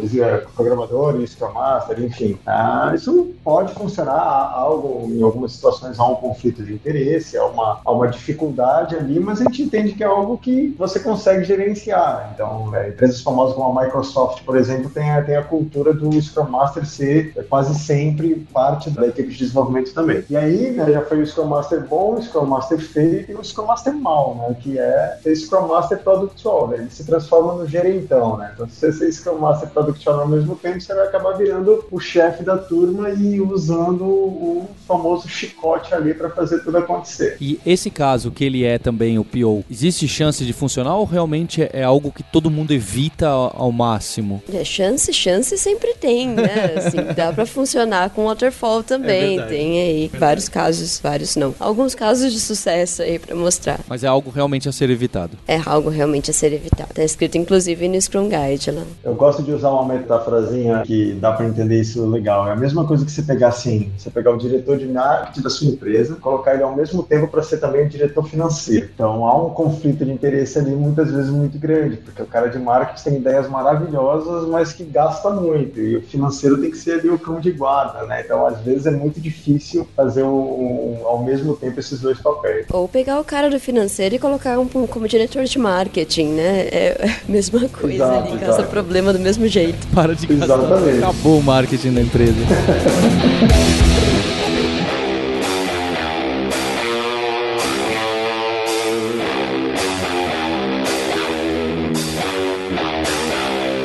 Speaker 4: programador e Scrum Master, enfim. Ah, isso pode funcionar algo, em algumas situações há um conflito de interesse, há uma, há uma dificuldade ali, mas a gente entende que é algo que você consegue gerenciar. Então, é, empresas famosas como a Microsoft, por exemplo, tem a, tem a cultura do Scrum Master ser quase sempre parte da equipe de desenvolvimento também. E aí, né, já foi o Scrum Master bom, o Scrum Master feio e o Scrum Master mal, né, que é o Scrum Master Product Owner. Ele se transforma no gerentão, né? Então, se você ser Scrum Master Product Owner ao mesmo tempo, você vai acabar virando o chefe da turma e usando o famoso chicote ali para fazer tudo acontecer.
Speaker 1: E esse caso que ele é também o PO, existe chance de funcionar ou realmente é algo que todo mundo evita ao máximo?
Speaker 2: É, chance, chance sempre tem, né? Assim, dá para funcionar com waterfall também. É tem aí verdade. vários casos, vários não. Alguns casos de sucesso aí para mostrar.
Speaker 1: Mas é algo realmente a ser evitado.
Speaker 2: É algo realmente a ser evitado. Tá escrito inclusive no Scrum Guide lá.
Speaker 4: Eu gosto de usar uma metáforazinha que dá para entender isso legal. É a mesma coisa que você pegar assim, você pegar o diretor de marketing da sua empresa, colocar ele ao mesmo tempo para ser também o diretor financeiro. Então há um conflito de interesse ali muitas vezes muito grande, porque o cara de marketing tem ideias maravilhosas, mas que gasta muito. E o financeiro tem que ser ali o cão de guarda, né? Então às vezes é muito difícil fazer o, ao mesmo tempo esses dois papéis.
Speaker 2: Ou pegar o cara do financeiro e colocar um, como diretor de marketing, né? É a mesma coisa exato, ali, exato. causa problema do mesmo jeito.
Speaker 1: Para de gastar. Acabou o marketing da empresa.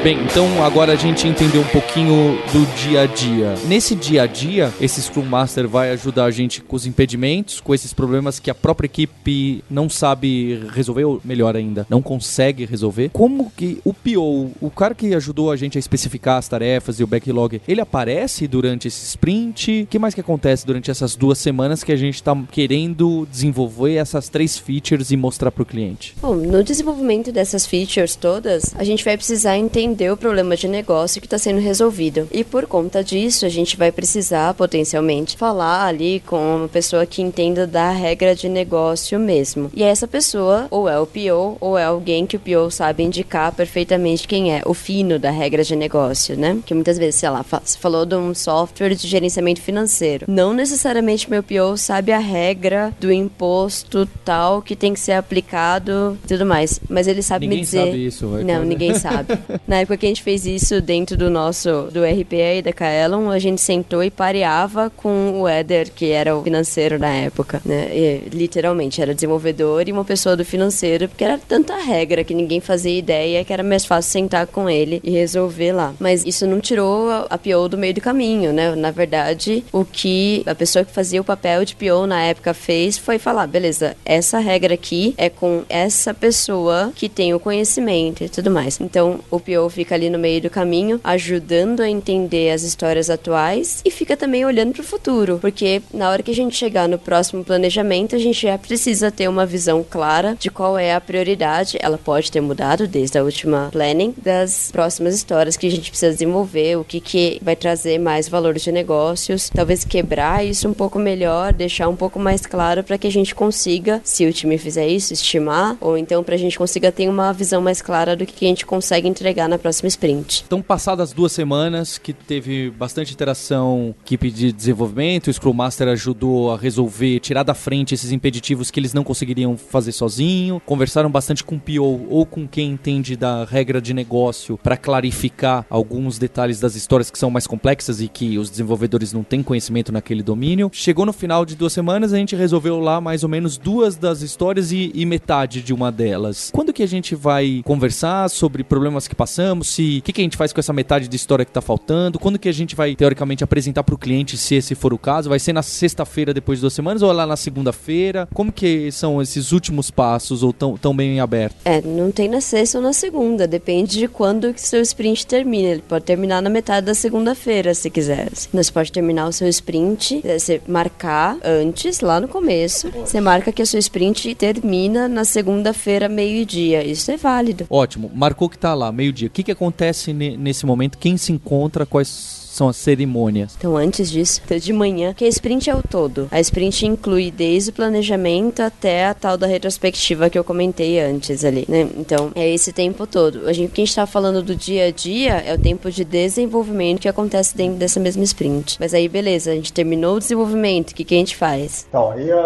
Speaker 1: Bem, então agora a gente entendeu um pouquinho do dia a dia. Nesse dia a dia, esse Scrum Master vai ajudar a gente com os impedimentos, com esses problemas que a própria equipe não sabe resolver, ou melhor ainda, não consegue resolver. Como que o PO, o cara que ajudou a gente a especificar as tarefas e o backlog, ele aparece durante esse sprint? O que mais que acontece durante essas duas semanas que a gente está querendo desenvolver essas três features e mostrar para o cliente?
Speaker 2: Bom, no desenvolvimento dessas features todas, a gente vai precisar entender o problema de negócio que está sendo resolvido. E por conta disso, a gente vai precisar potencialmente falar ali com uma pessoa que entenda da regra de negócio mesmo. E essa pessoa ou é o PO ou é alguém que o PO sabe indicar perfeitamente quem é, o fino da regra de negócio, né? Que muitas vezes, sei lá, você falou de um software de gerenciamento financeiro. Não necessariamente meu PO sabe a regra do imposto tal que tem que ser aplicado e tudo mais, mas ele sabe
Speaker 1: ninguém
Speaker 2: me dizer.
Speaker 1: Sabe isso, vai,
Speaker 2: Não, ninguém sabe. Na época que a gente fez isso dentro do nosso do RPA e da Kaelon, a gente sentou e pareava com o Eder, que era o financeiro na época, né? E, literalmente era desenvolvedor e uma pessoa do financeiro, porque era tanta regra que ninguém fazia ideia que era mais fácil sentar com ele e resolver lá. Mas isso não tirou a PO do meio do caminho, né? Na verdade, o que a pessoa que fazia o papel de PO na época fez foi falar, beleza, essa regra aqui é com essa pessoa que tem o conhecimento e tudo mais. Então, o PO fica ali no meio do caminho, ajudando a entender as histórias atuais e fica também olhando para o futuro, porque na hora que a gente chegar no próximo planejamento, a gente já precisa ter uma visão clara de qual é a prioridade. Ela pode ter mudado desde a última planning das próximas histórias que a gente precisa desenvolver, o que que vai trazer mais valor de negócios, talvez quebrar isso um pouco melhor, deixar um pouco mais claro para que a gente consiga, se o time fizer isso, estimar, ou então para a gente consiga ter uma visão mais clara do que a gente consegue entregar na próxima sprint.
Speaker 1: Então, passadas duas semanas que teve bastante interação, equipe de desenvolvimento, o Scrum Master ajudou a resolver, tirar da frente esses impeditivos que eles não conseguiriam fazer sozinho, conversaram bastante com o PO ou com quem entende da regra de negócio para clarificar alguns detalhes das histórias que são mais complexas e que os desenvolvedores não têm conhecimento naquele domínio. Chegou no final de duas semanas, a gente resolveu lá mais ou menos duas das histórias e, e metade de uma delas. Quando que a gente vai conversar sobre problemas que passamos, se o que, que a gente faz com essa metade de história que tá faltando, quando que a gente vai teoricamente apresentar para o cliente, se esse for o caso, vai ser na sexta-feira depois de duas semanas ou lá na segunda-feira? Como que são esses últimos passos ou tão, tão bem abertos?
Speaker 2: É, não tem na sexta ou na segunda, depende de quando que seu sprint termina. Ele pode terminar na metade da segunda-feira, se quiser. Você pode terminar o seu sprint, é, você marcar antes, lá no começo, você marca que a sua sprint termina na segunda-feira, meio-dia. Isso é válido.
Speaker 1: Ótimo, marcou que tá lá, meio-dia. Que, que acontece ne- nesse momento? Quem se encontra? Quais são as cerimônias?
Speaker 2: Então, antes disso, de manhã, que a sprint é o todo. A sprint inclui desde o planejamento até a tal da retrospectiva que eu comentei antes ali, né? Então, é esse tempo todo. A gente, o que a gente tá falando do dia a dia é o tempo de desenvolvimento que acontece dentro dessa mesma sprint. Mas aí, beleza, a gente terminou o desenvolvimento, o que, que a gente faz?
Speaker 4: Então, aí a-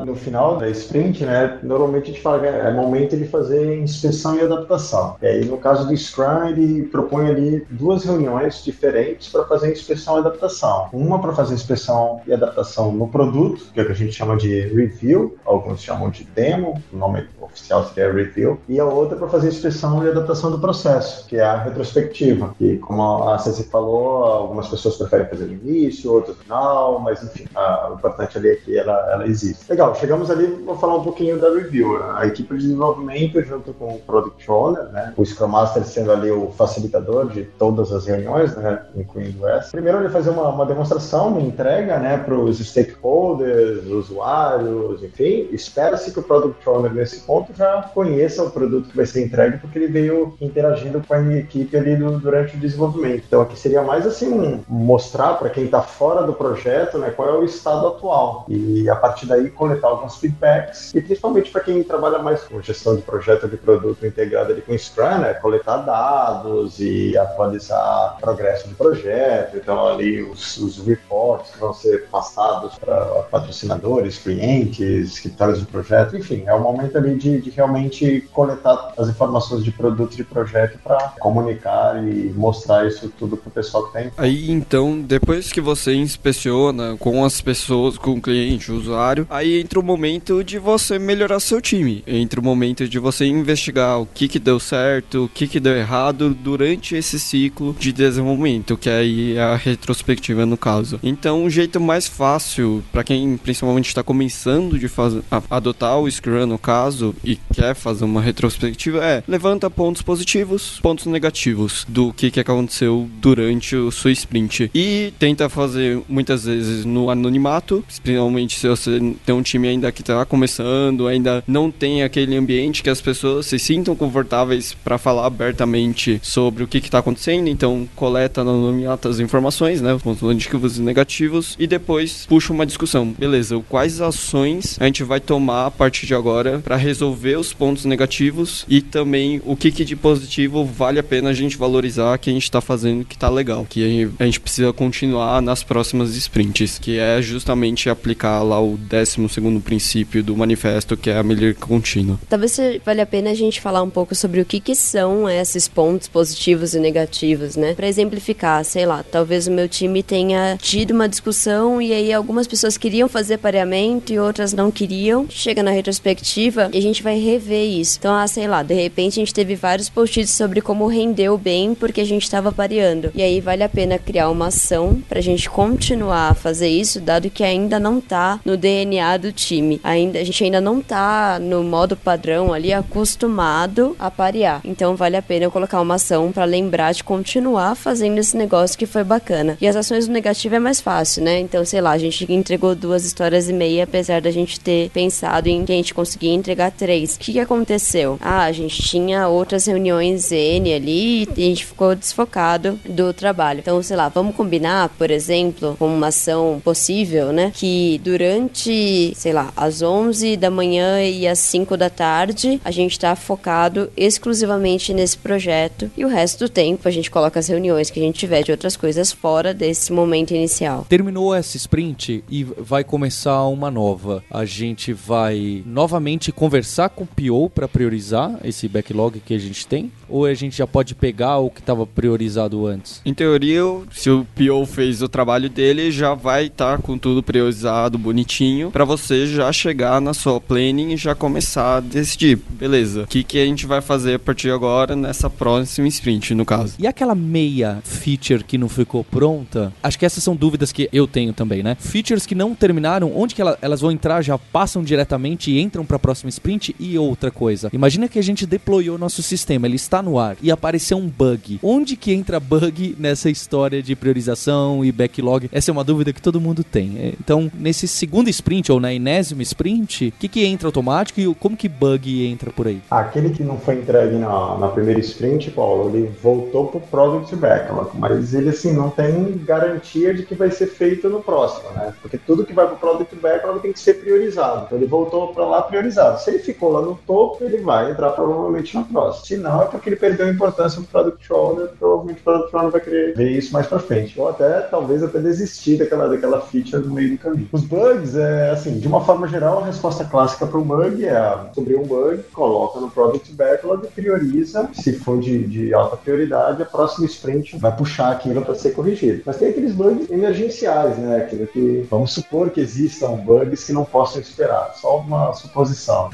Speaker 4: a- no final da sprint, né, normalmente a gente fala que é é momento de fazer inspeção e adaptação. E aí, no caso do Scrum, ele propõe ali duas reuniões diferentes para fazer inspeção e adaptação. Uma para fazer inspeção e adaptação no produto, que é o que a gente chama de review, alguns chamam de demo, o nome oficial seria review, e a outra para fazer inspeção e adaptação do processo, que é a retrospectiva, que como a Ceci falou, algumas pessoas preferem fazer no início, outras no final, mas enfim, a- o importante ali é que ela, ela existe. Legal, chegamos ali, vou falar um pouquinho da review. né? A equipe de desenvolvimento junto com o Product Owner, né? o Scrum Master sendo ali o facilitador de todas as reuniões, né? incluindo Primeiro ele fazer uma, uma demonstração, uma entrega né? para os stakeholders, usuários, enfim. Espera-se que o Product Owner nesse ponto já conheça o produto que vai ser entregue, porque ele veio interagindo com a equipe ali durante o desenvolvimento. Então aqui seria mais assim mostrar para quem está fora do projeto né, qual é o estado atual e a partir daí coletar alguns feedbacks e principalmente para quem trabalha mais com gestão de projeto de produto integrado ali com Scrum, né, coletar dados e atualizar progresso de projeto, então ali os, os reports que vão ser passados para patrocinadores, clientes, escritórios de projeto, enfim, é o momento ali de, de realmente coletar as informações de produto e projeto para comunicar e mostrar isso tudo pro pessoal que tem.
Speaker 5: Aí então, depois que você inspeciona com as pessoas, com o cliente, o usuário, aí entra o momento de você melhorar seu time. Entra o momento de você investigar o que que deu certo, o que que deu errado durante esse ciclo de desenvolvimento, que aí a retrospectiva no caso. Então, o jeito mais fácil para quem principalmente está começando de fazer, a, adotar o Scrum no caso e quer fazer uma retrospectiva é levanta pontos positivos, pontos negativos do que, que aconteceu durante o seu sprint e tenta fazer muitas vezes no anonimato, principalmente se você tem um time ainda que está começando, ainda não tem aquele ambiente que as pessoas se sintam confortáveis para falar abertamente sobre o que está acontecendo, então coleta no anonimato as informações, né, os pontos positivos e negativos e depois puxa uma discussão. Beleza, quais ações a gente vai tomar a partir de agora para resolver os pontos negativos e também o que, que de positivo vale a pena a gente valorizar que a gente está fazendo que está legal, que a gente precisa continuar nas próximas sprints, que é justamente aplicar lá o 12 segundo princípio do manifesto, que é a melhoria contínua.
Speaker 2: Talvez valha a pena a gente falar um pouco sobre o que, que são esses pontos positivos e negativos, né? Para exemplificar, sei lá, talvez o meu time tenha tido uma discussão e aí algumas pessoas queriam fazer pareamento e outras não queriam. Chega na retrospectiva e a gente vai rever isso. Então, ah, sei lá, de repente a gente teve vários post-its sobre como rendeu bem porque a gente estava pareando. E aí vale a pena criar uma ação para a gente continuar a fazer isso, dado que ainda não tá no DNA do time. Ainda a gente ainda não tá no modo padrão ali acostumado a parear. Então vale a pena eu colocar uma ação para lembrar de continuar fazendo esse negócio que foi bacana. E as ações do negativo é mais fácil, né? Então, sei lá, a gente entregou duas histórias e meia, apesar da gente ter pensado em que a gente conseguia entregar três. O que, que aconteceu? Ah, a gente tinha outras reuniões N ali e a gente ficou desfocado do trabalho. Então, sei lá, vamos combinar, por exemplo, com uma ação possível, né? Que durante, sei lá, as 11 da manhã e as 5 da tarde, a gente está focado exclusivamente nesse projeto e o resto do tempo a gente coloca as reuniões que a gente tiver de outras coisas fora desse momento inicial.
Speaker 1: Terminou essa sprint e vai começar uma nova. A gente vai novamente conversar com o PO para priorizar esse backlog que a gente tem? Ou a gente já pode pegar o que estava priorizado antes?
Speaker 5: Em teoria, se o PO fez o trabalho dele, já vai estar tá com tudo priorizado, bonitinho, para você já chegar na sua planning e já começar a decidir, beleza, o que, que a gente vai fazer a partir de agora nessa próxima sprint, no caso.
Speaker 1: E aquela meia feature que não ficou pronta? Acho que essas são dúvidas que eu tenho também, né? Features que não terminaram, onde que elas vão entrar, já passam diretamente e entram para a próxima sprint? E outra coisa, imagina que a gente deployou nosso sistema, ele está no ar e apareceu um bug. Onde que entra bug nessa história de priorização e backlog? Essa é uma dúvida que todo mundo tem. É, então, nesse segundo sprint ou na enésima sprint, o que, que entra automático e como que bug entra por aí?
Speaker 4: Aquele que não foi entregue na, na primeira sprint, Paulo, ele voltou pro Product Backlog, mas ele assim não tem garantia de que vai ser feito no próximo, né? Porque tudo que vai pro Product Backlog tem que ser priorizado. Então ele voltou para lá priorizado. Se ele ficou lá no topo, ele vai entrar provavelmente na próxima. Se não, é porque ele perdeu importância no Product Owner, provavelmente o Product Owner vai querer ver isso mais para frente. Ou até, talvez, até desistir daquela, daquela feature no meio do caminho. Os bugs, é assim, de uma forma geral, a resposta clássica para um bug é descobrir um bug, coloca no Product Backlog prioriza. Se for de, de alta prioridade, a próxima sprint vai puxar aquilo para ser corrigido. Mas tem aqueles bugs emergenciais, né? Aquilo que, vamos supor que existam bugs que não possam esperar. Só uma suposição.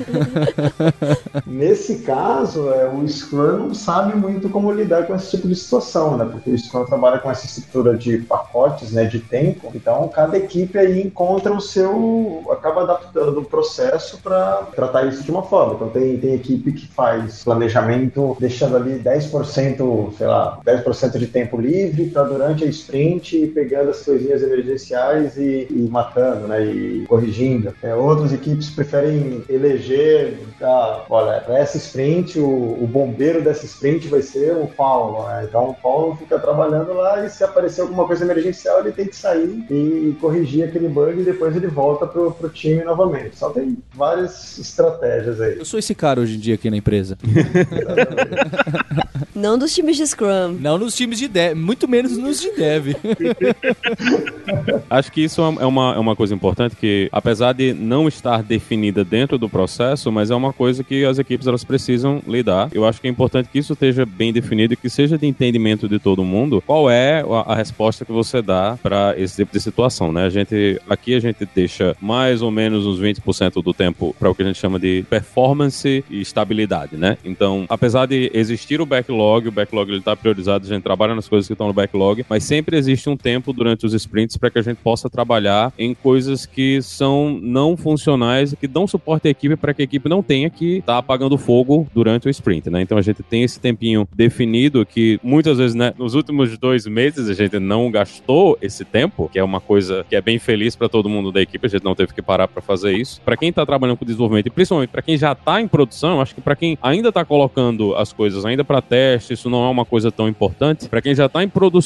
Speaker 4: Nesse caso, é, o Scrum não sabe muito como lidar com esse tipo de situação, né? Porque o Scrum trabalha com essa estrutura de pacotes, né? De tempo. Então, cada equipe aí encontra o seu... acaba adaptando o processo para tratar isso de uma forma. Então, tem, tem equipe que faz planejamento deixando ali 10%, sei lá, 10% de tempo livre para durante a sprint pegando as coisinhas emergenciais e, e matando, né? E corrigindo. É, outras equipes preferem eleger, ah, olha, para essa sprint, o, o, bombeiro dessa sprint vai ser o Paulo. Né? Então o Paulo fica trabalhando lá e se aparecer alguma coisa emergencial, ele tem que sair e corrigir aquele bug e depois ele volta pro, pro time novamente. Só tem várias estratégias aí.
Speaker 1: Eu sou esse cara hoje em dia aqui na empresa.
Speaker 2: Não dos times de Scrum.
Speaker 1: Não nos times de dev, muito menos nos de dev.
Speaker 3: Acho que isso é uma, é uma coisa importante que, apesar de não estar definida dentro do processo, mas é uma coisa que as equipes elas precisam lidar. Eu acho que é importante que isso esteja bem definido e que seja de entendimento de todo mundo qual é a, a resposta que você dá para esse tipo de situação, né? A gente aqui a gente deixa mais ou menos uns 20% do tempo para o que a gente chama de performance e estabilidade, né? Então, apesar de existir o backlog, o backlog ele tá priorizado, a gente trabalha nas coisas que estão no backlog backlog, mas sempre existe um tempo durante os sprints para que a gente possa trabalhar em coisas que são não funcionais que dão suporte à equipe para que a equipe não tenha que estar tá apagando fogo durante o sprint, né? Então a gente tem esse tempinho definido que muitas vezes, né, nos últimos dois meses a gente não gastou esse tempo, que é uma coisa que é bem feliz para todo mundo da equipe, a gente não teve que parar para fazer isso. Para quem está trabalhando com desenvolvimento e principalmente para quem já está em produção, acho que para quem ainda está colocando as coisas ainda para teste, isso não é uma coisa tão importante. Para quem já está em produção,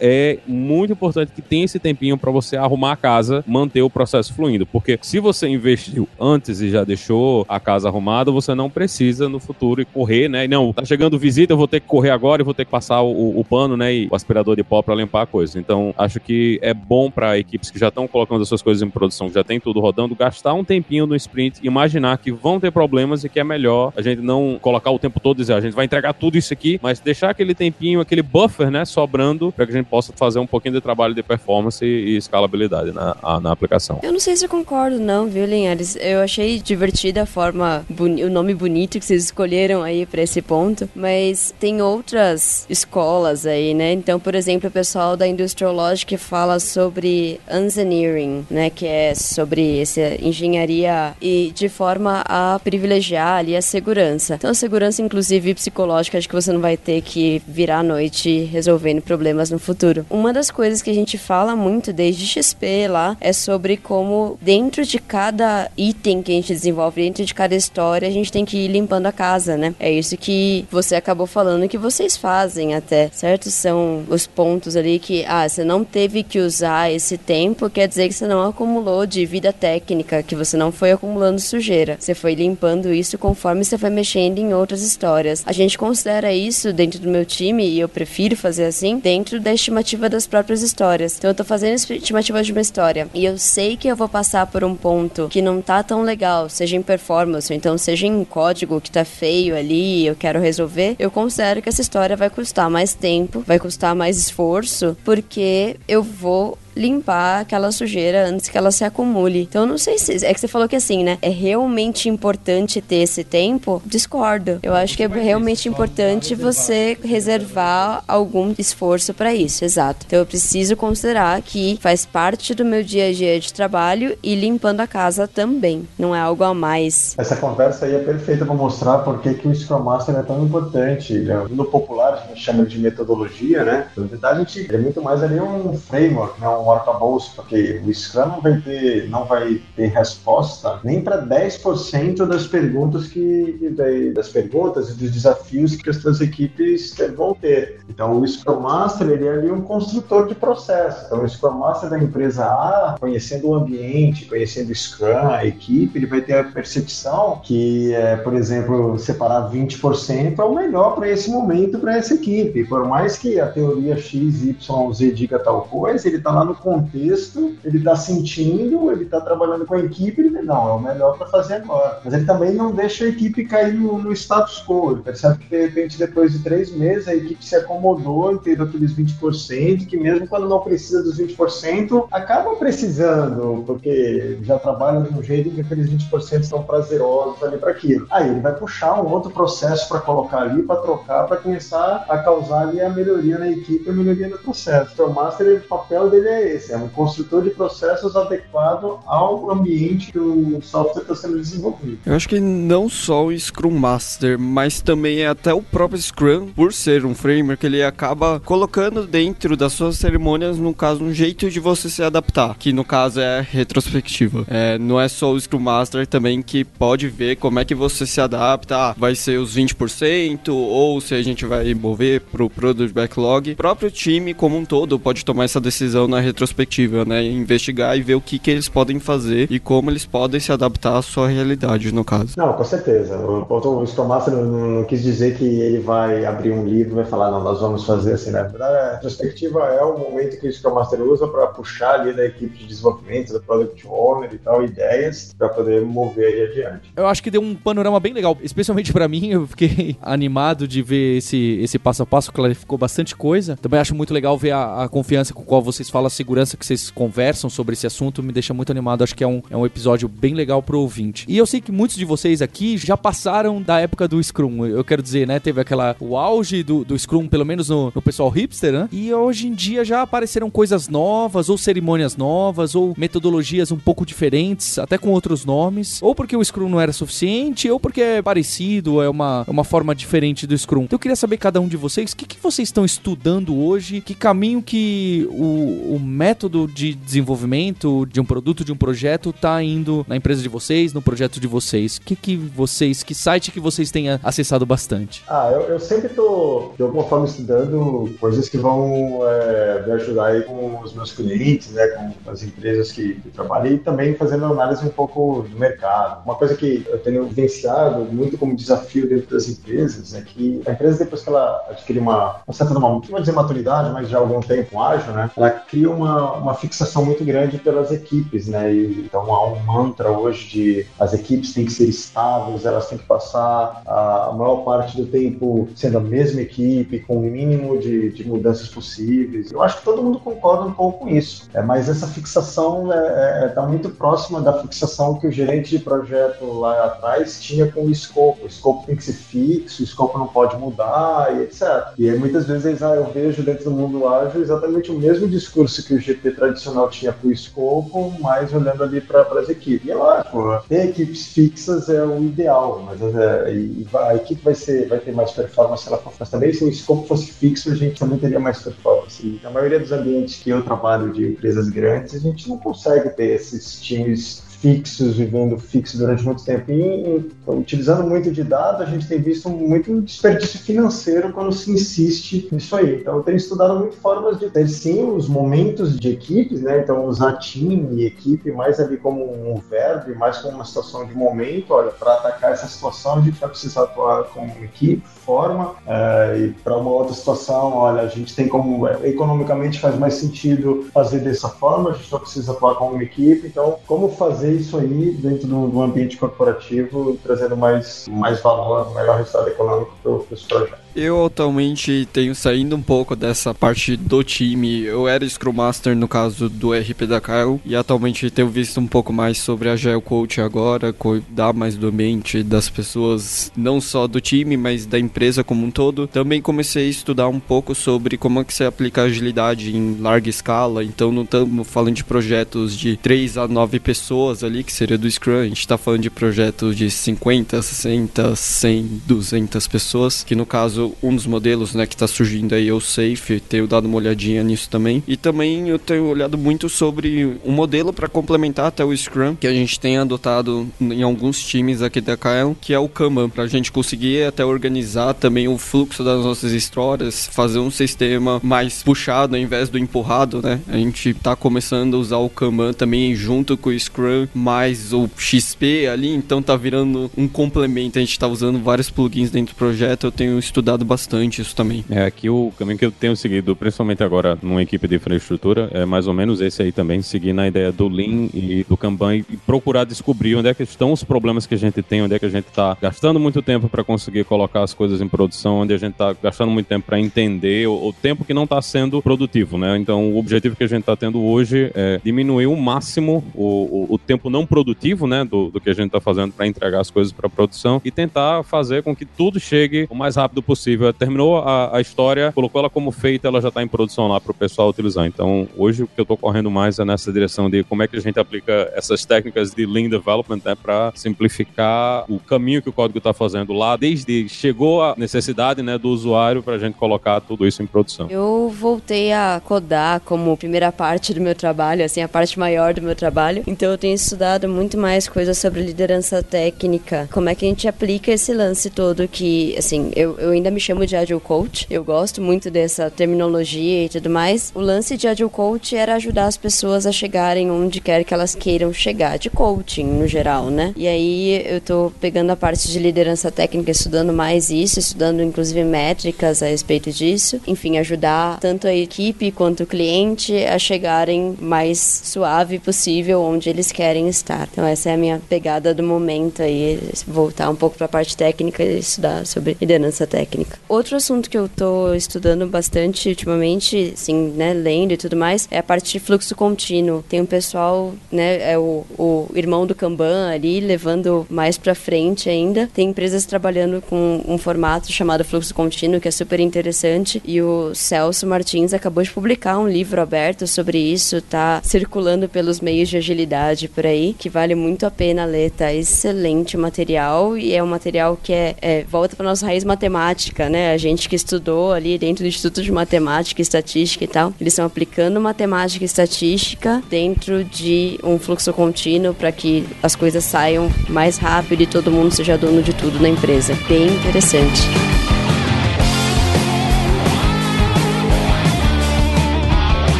Speaker 3: é muito importante que tenha esse tempinho para você arrumar a casa, manter o processo fluindo, porque se você investiu antes e já deixou a casa arrumada, você não precisa no futuro correr, né? Não, tá chegando visita, eu vou ter que correr agora e vou ter que passar o, o pano, né, e o aspirador de pó para limpar a coisa. Então, acho que é bom para equipes que já estão colocando as suas coisas em produção, que já tem tudo rodando, gastar um tempinho no sprint, imaginar que vão ter problemas e que é melhor a gente não colocar o tempo todo e dizer, a gente vai entregar tudo isso aqui, mas deixar aquele tempinho, aquele buffer, né, sobrando para que a gente possa fazer um pouquinho de trabalho de performance e escalabilidade na, na aplicação.
Speaker 2: Eu não sei se eu concordo não, viu, Linhares? Eu achei divertida a forma, o nome bonito que vocês escolheram aí para esse ponto, mas tem outras escolas aí, né? Então, por exemplo, o pessoal da Industrial Logic fala sobre engineering, né, que é sobre essa engenharia e de forma a privilegiar ali a segurança. Então, a segurança inclusive psicológica, acho que você não vai ter que virar à noite resolvendo problemas no futuro. Uma das coisas que a gente fala muito desde XP lá é sobre como dentro de cada item que a gente desenvolve, dentro de cada história, a gente tem que ir limpando a casa, né? É isso que você acabou falando que vocês fazem até, certo? São os pontos ali que, ah, você não teve que usar esse tempo, quer dizer que você não acumulou de vida técnica, que você não foi acumulando sujeira. Você foi limpando isso conforme você foi mexendo em outras histórias. A gente considera isso dentro do meu time, e eu prefiro fazer assim, dentro da estimativa das próprias histórias. Então eu tô fazendo estimativa de uma história e eu sei que eu vou passar por um ponto que não tá tão legal, seja em performance, ou então seja em código que tá feio ali, eu quero resolver, eu considero que essa história vai custar mais tempo, vai custar mais esforço, porque eu vou limpar aquela sujeira antes que ela se acumule. Então, não sei se. É que você falou que assim, né? É realmente importante ter esse tempo? Discordo. Eu acho que é realmente importante você reservar algum esforço para isso, exato. Então, eu preciso considerar que faz parte do meu dia a dia de trabalho e limpando a casa também. Não é algo a mais.
Speaker 4: Essa conversa aí é perfeita para mostrar por que, que o Scrum Master é tão importante. No popular, a gente chama de metodologia, né? Na verdade, a gente é muito mais ali um framework, né? um arcabouço, porque o Scrum não vai ter, não vai ter resposta nem para 10% das perguntas que das perguntas e dos desafios que as suas equipes vão ter. Então o Scrum Master ele é ali um construtor de processo. Então o Scrum Master da empresa A, conhecendo o ambiente, conhecendo o Scrum, a equipe, ele vai ter a percepção que, é, por exemplo, separar 20% é o melhor para esse momento para essa equipe. Por mais que a teoria X, Y, Z diga tal coisa, ele está lá no contexto, ele está sentindo, ele está trabalhando com a equipe, ele não, é o melhor para fazer agora. Mas ele também não deixa a equipe cair no, no, status quo. Ele percebe que, de repente, depois de três meses, a equipe se acomodou e teve aqueles 20%, que mesmo quando não precisa dos 20%, acaba precisando, porque já trabalha de um jeito que aqueles 20% são prazerosos ali para aquilo. Aí ele vai puxar um outro processo para colocar ali, para trocar, para começar a causar ali a melhoria na equipe, a melhoria no processo. Então, o Master, o papel dele é é esse, é um construtor de processos adequado ao ambiente que o software está sendo desenvolvido.
Speaker 5: Eu acho que não só o Scrum Master, mas também é até o próprio Scrum, por ser um framework, ele acaba colocando dentro das suas cerimônias, no caso, um jeito de você se adaptar, que no caso é retrospectiva. É, não é só o Scrum Master também que pode ver como é que você se adapta, ah, vai ser os 20% ou se a gente vai mover pro Product Backlog. O próprio time como um todo pode tomar essa decisão na retrospectiva, né? Investigar e ver o que, que eles podem fazer e como eles podem se adaptar à sua realidade, no caso.
Speaker 4: Não, com certeza. O, o Scrum Master não, não, quis dizer que ele vai abrir um livro e vai falar, não, nós vamos fazer assim, né? A retrospectiva é o momento que o Scrum Master usa para puxar ali da equipe de desenvolvimento, da Product Owner e tal, ideias para poder mover aí adiante.
Speaker 1: Eu acho que deu um panorama bem legal, especialmente para mim, eu fiquei animado de ver esse, esse passo a passo, clarificou bastante coisa. Também acho muito legal ver a, a confiança com a qual vocês falam assim, segurança que vocês conversam sobre esse assunto me deixa muito animado. Acho que é um, é um episódio bem legal pro ouvinte. E eu sei que muitos de vocês aqui já passaram da época do Scrum. Eu quero dizer, né? Teve aquela o auge do, do Scrum, pelo menos no, no pessoal hipster, né? E hoje em dia já apareceram coisas novas, ou cerimônias novas, ou metodologias um pouco diferentes, até com outros nomes. Ou porque o Scrum não era suficiente, ou porque é parecido, é uma, é uma forma diferente do Scrum. Então eu queria saber, cada um de vocês, o que, que vocês estão estudando hoje? Que caminho que o, o método de desenvolvimento de um produto, de um projeto, está indo na empresa de vocês, no projeto de vocês? Que, que vocês, que site que vocês têm acessado bastante?
Speaker 4: Ah, eu, eu sempre estou, de alguma forma, estudando coisas que vão é, me ajudar aí com os meus clientes, né, com as empresas que, que e também fazendo análise um pouco do mercado. Uma coisa que eu tenho vivenciado muito como desafio dentro das empresas é que a empresa, depois que ela adquire uma, uma certa, uma, não vou dizer maturidade, mas já há algum tempo ágil, né, ela cria uma, uma fixação muito grande pelas equipes, né, e, então há um mantra hoje de as equipes têm que ser estáveis, elas têm que passar a maior parte do tempo sendo a mesma equipe, com o mínimo de, de mudanças possíveis. Eu acho que todo mundo concorda um pouco com isso, é, mas essa fixação está é, é, tá muito próxima da fixação que o gerente de projeto lá atrás tinha com o escopo. O escopo tem que ser fixo, o escopo não pode mudar e etc. E aí, muitas vezes ah, eu vejo dentro do mundo ágil exatamente o mesmo discurso que o GP tradicional tinha para o escopo, mas olhando ali para as equipes. E é lógico, ter equipes fixas é o ideal, mas é, e a equipe vai, ser, vai ter mais performance se ela for. Mas também se o escopo fosse fixo, a gente também teria mais performance. E na maioria dos ambientes que eu trabalho de empresas grandes, a gente não consegue ter esses times fixos, vivendo fixo durante muito tempo. E utilizando muito de dados, a gente tem visto muito desperdício financeiro quando se insiste nisso aí. Então, eu tenho estudado muito formas de ter, sim, os momentos de equipes, né? Então, usar time e equipe mais ali como um verbo, mais como uma situação de momento. Olha, para atacar essa situação, a gente vai precisar atuar como equipe, forma. É, e para uma outra situação, olha, a gente tem como, é, economicamente faz mais sentido fazer dessa forma, a gente só precisa atuar como uma equipe. Então, como fazer isso aí dentro do, ambiente corporativo, trazendo mais, mais valor, melhor resultado econômico para os projetos.
Speaker 5: Eu atualmente tenho saindo um pouco dessa parte do time. Eu era Scrum Master no caso do RP da Kyle e atualmente tenho visto um pouco mais sobre a Agile Coach agora, cuidar mais do ambiente das pessoas, não só do time, mas da empresa como um todo. Também comecei a estudar um pouco sobre como é que se aplica agilidade em larga escala. Então não estamos falando de projetos de 3 a 9 pessoas ali, que seria do Scrum. A gente está falando de projetos de 50, 60, 100, 200 pessoas, que no caso caso, um dos modelos né, que está surgindo aí é o Safe, tenho dado uma olhadinha nisso também. E também eu tenho olhado muito sobre um modelo para complementar até o Scrum, que a gente tem adotado em alguns times aqui da KL, que é o Kanban, para a gente conseguir até organizar também o fluxo das nossas histórias, fazer um sistema mais puxado ao invés do empurrado, né? A gente está começando a usar o Kanban também junto com o Scrum, mais o XP ali, então tá virando um complemento. A gente está usando vários plugins dentro do projeto, eu tenho estudado estudado bastante isso também.
Speaker 3: É, aqui o caminho que eu tenho seguido, principalmente agora numa equipe de infraestrutura, é mais ou menos esse aí também, seguir na ideia do Lean e do Kanban e procurar descobrir onde é que estão os problemas que a gente tem, onde é que a gente está gastando muito tempo para conseguir colocar as coisas em produção, onde a gente está gastando muito tempo para entender o, o, tempo que não está sendo produtivo, né? Então, o objetivo que a gente está tendo hoje é diminuir o máximo o, o, o tempo não produtivo, né, do, do que a gente está fazendo para entregar as coisas para produção e tentar fazer com que tudo chegue o mais rápido possível possível. Terminou a, a história, colocou ela como feita, ela já está em produção lá para o pessoal utilizar. Então, hoje o que eu estou correndo mais é nessa direção de como é que a gente aplica essas técnicas de Lean Development né, para simplificar o caminho que o código está fazendo lá, desde chegou a necessidade né, do usuário para a gente colocar tudo isso em produção.
Speaker 2: Eu voltei a codar como primeira parte do meu trabalho, assim, a parte maior do meu trabalho. Então, eu tenho estudado muito mais coisas sobre liderança técnica, como é que a gente aplica esse lance todo que, assim, eu, eu ainda me chamo de Agile Coach. Eu gosto muito dessa terminologia e tudo mais. O lance de Agile Coach era ajudar as pessoas a chegarem onde quer que elas queiram chegar, de coaching no geral, né? E aí eu tô pegando a parte de liderança técnica, estudando mais isso, estudando inclusive métricas a respeito disso. Enfim, ajudar tanto a equipe quanto o cliente a chegarem mais suave possível onde eles querem estar. Então essa é a minha pegada do momento aí, voltar um pouco para a parte técnica e estudar sobre liderança técnica. Outro assunto que eu estou estudando bastante ultimamente, assim, né, lendo e tudo mais, é a parte de fluxo contínuo. Tem um pessoal, né, é o, o irmão do Kanban ali, levando mais para frente ainda. Tem empresas trabalhando com um formato chamado fluxo contínuo, que é super interessante, e o Celso Martins acabou de publicar um livro aberto sobre isso, tá circulando pelos meios de agilidade por aí, que vale muito a pena ler, tá excelente material e é um material que é, é volta para nossa raiz matemática, né? A gente que estudou ali dentro do Instituto de Matemática e Estatística e tal, eles estão aplicando matemática e estatística dentro de um fluxo contínuo para que as coisas saiam mais rápido e todo mundo seja dono de tudo na empresa. Bem interessante.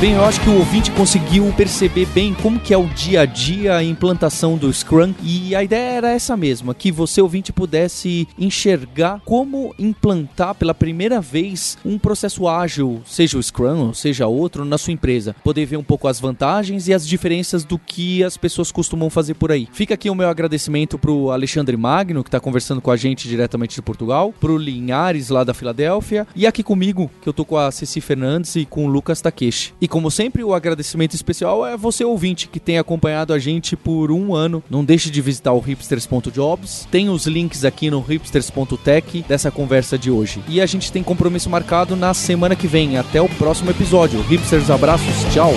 Speaker 1: Bem, eu acho que o ouvinte conseguiu perceber bem como que é o dia a dia a implantação do Scrum e a ideia era essa mesma, que você ouvinte pudesse enxergar como implantar pela primeira vez um processo ágil, seja o Scrum ou seja outro, na sua empresa. Poder ver um pouco as vantagens e as diferenças do que as pessoas costumam fazer por aí. Fica aqui o meu agradecimento pro Alexandre Magno, que está conversando com a gente diretamente de Portugal, pro Linhares lá da Filadélfia e aqui comigo, que eu tô com a Ceci Fernandes e com o Lucas Takeshi. E como sempre, o agradecimento especial é você ouvinte que tem acompanhado a gente por um ano. Não deixe de visitar o hipsters.jobs. Tem os links aqui no hipsters.tech dessa conversa de hoje. E a gente tem compromisso marcado na semana que vem. Até o próximo episódio. Hipsters, abraços, tchau!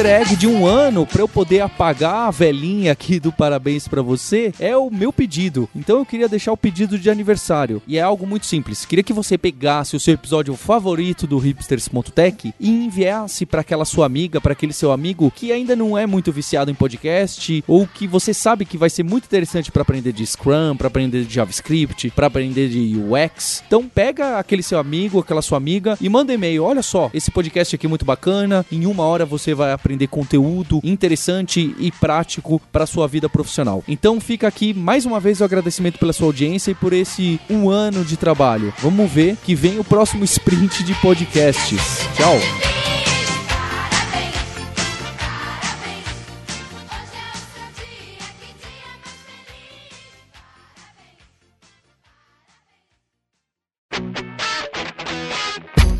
Speaker 1: Easter egg de um ano para eu poder apagar a velhinha aqui do parabéns para você é o meu pedido. Então eu queria deixar o pedido de aniversário. E é algo muito simples. Queria que você pegasse o seu episódio favorito do hipsters.tech e enviasse para aquela sua amiga, para aquele seu amigo que ainda não é muito viciado em podcast ou que você sabe que vai ser muito interessante para aprender de Scrum, para aprender de JavaScript, para aprender de UX. Então pega aquele seu amigo, aquela sua amiga e manda e-mail. Olha só, esse podcast aqui é muito bacana. Em uma hora você vai aprender conteúdo interessante e prático para sua vida profissional. Então fica aqui mais uma vez o agradecimento pela sua audiência e por esse um ano de trabalho. Vamos ver que vem o próximo sprint de podcasts. Tchau!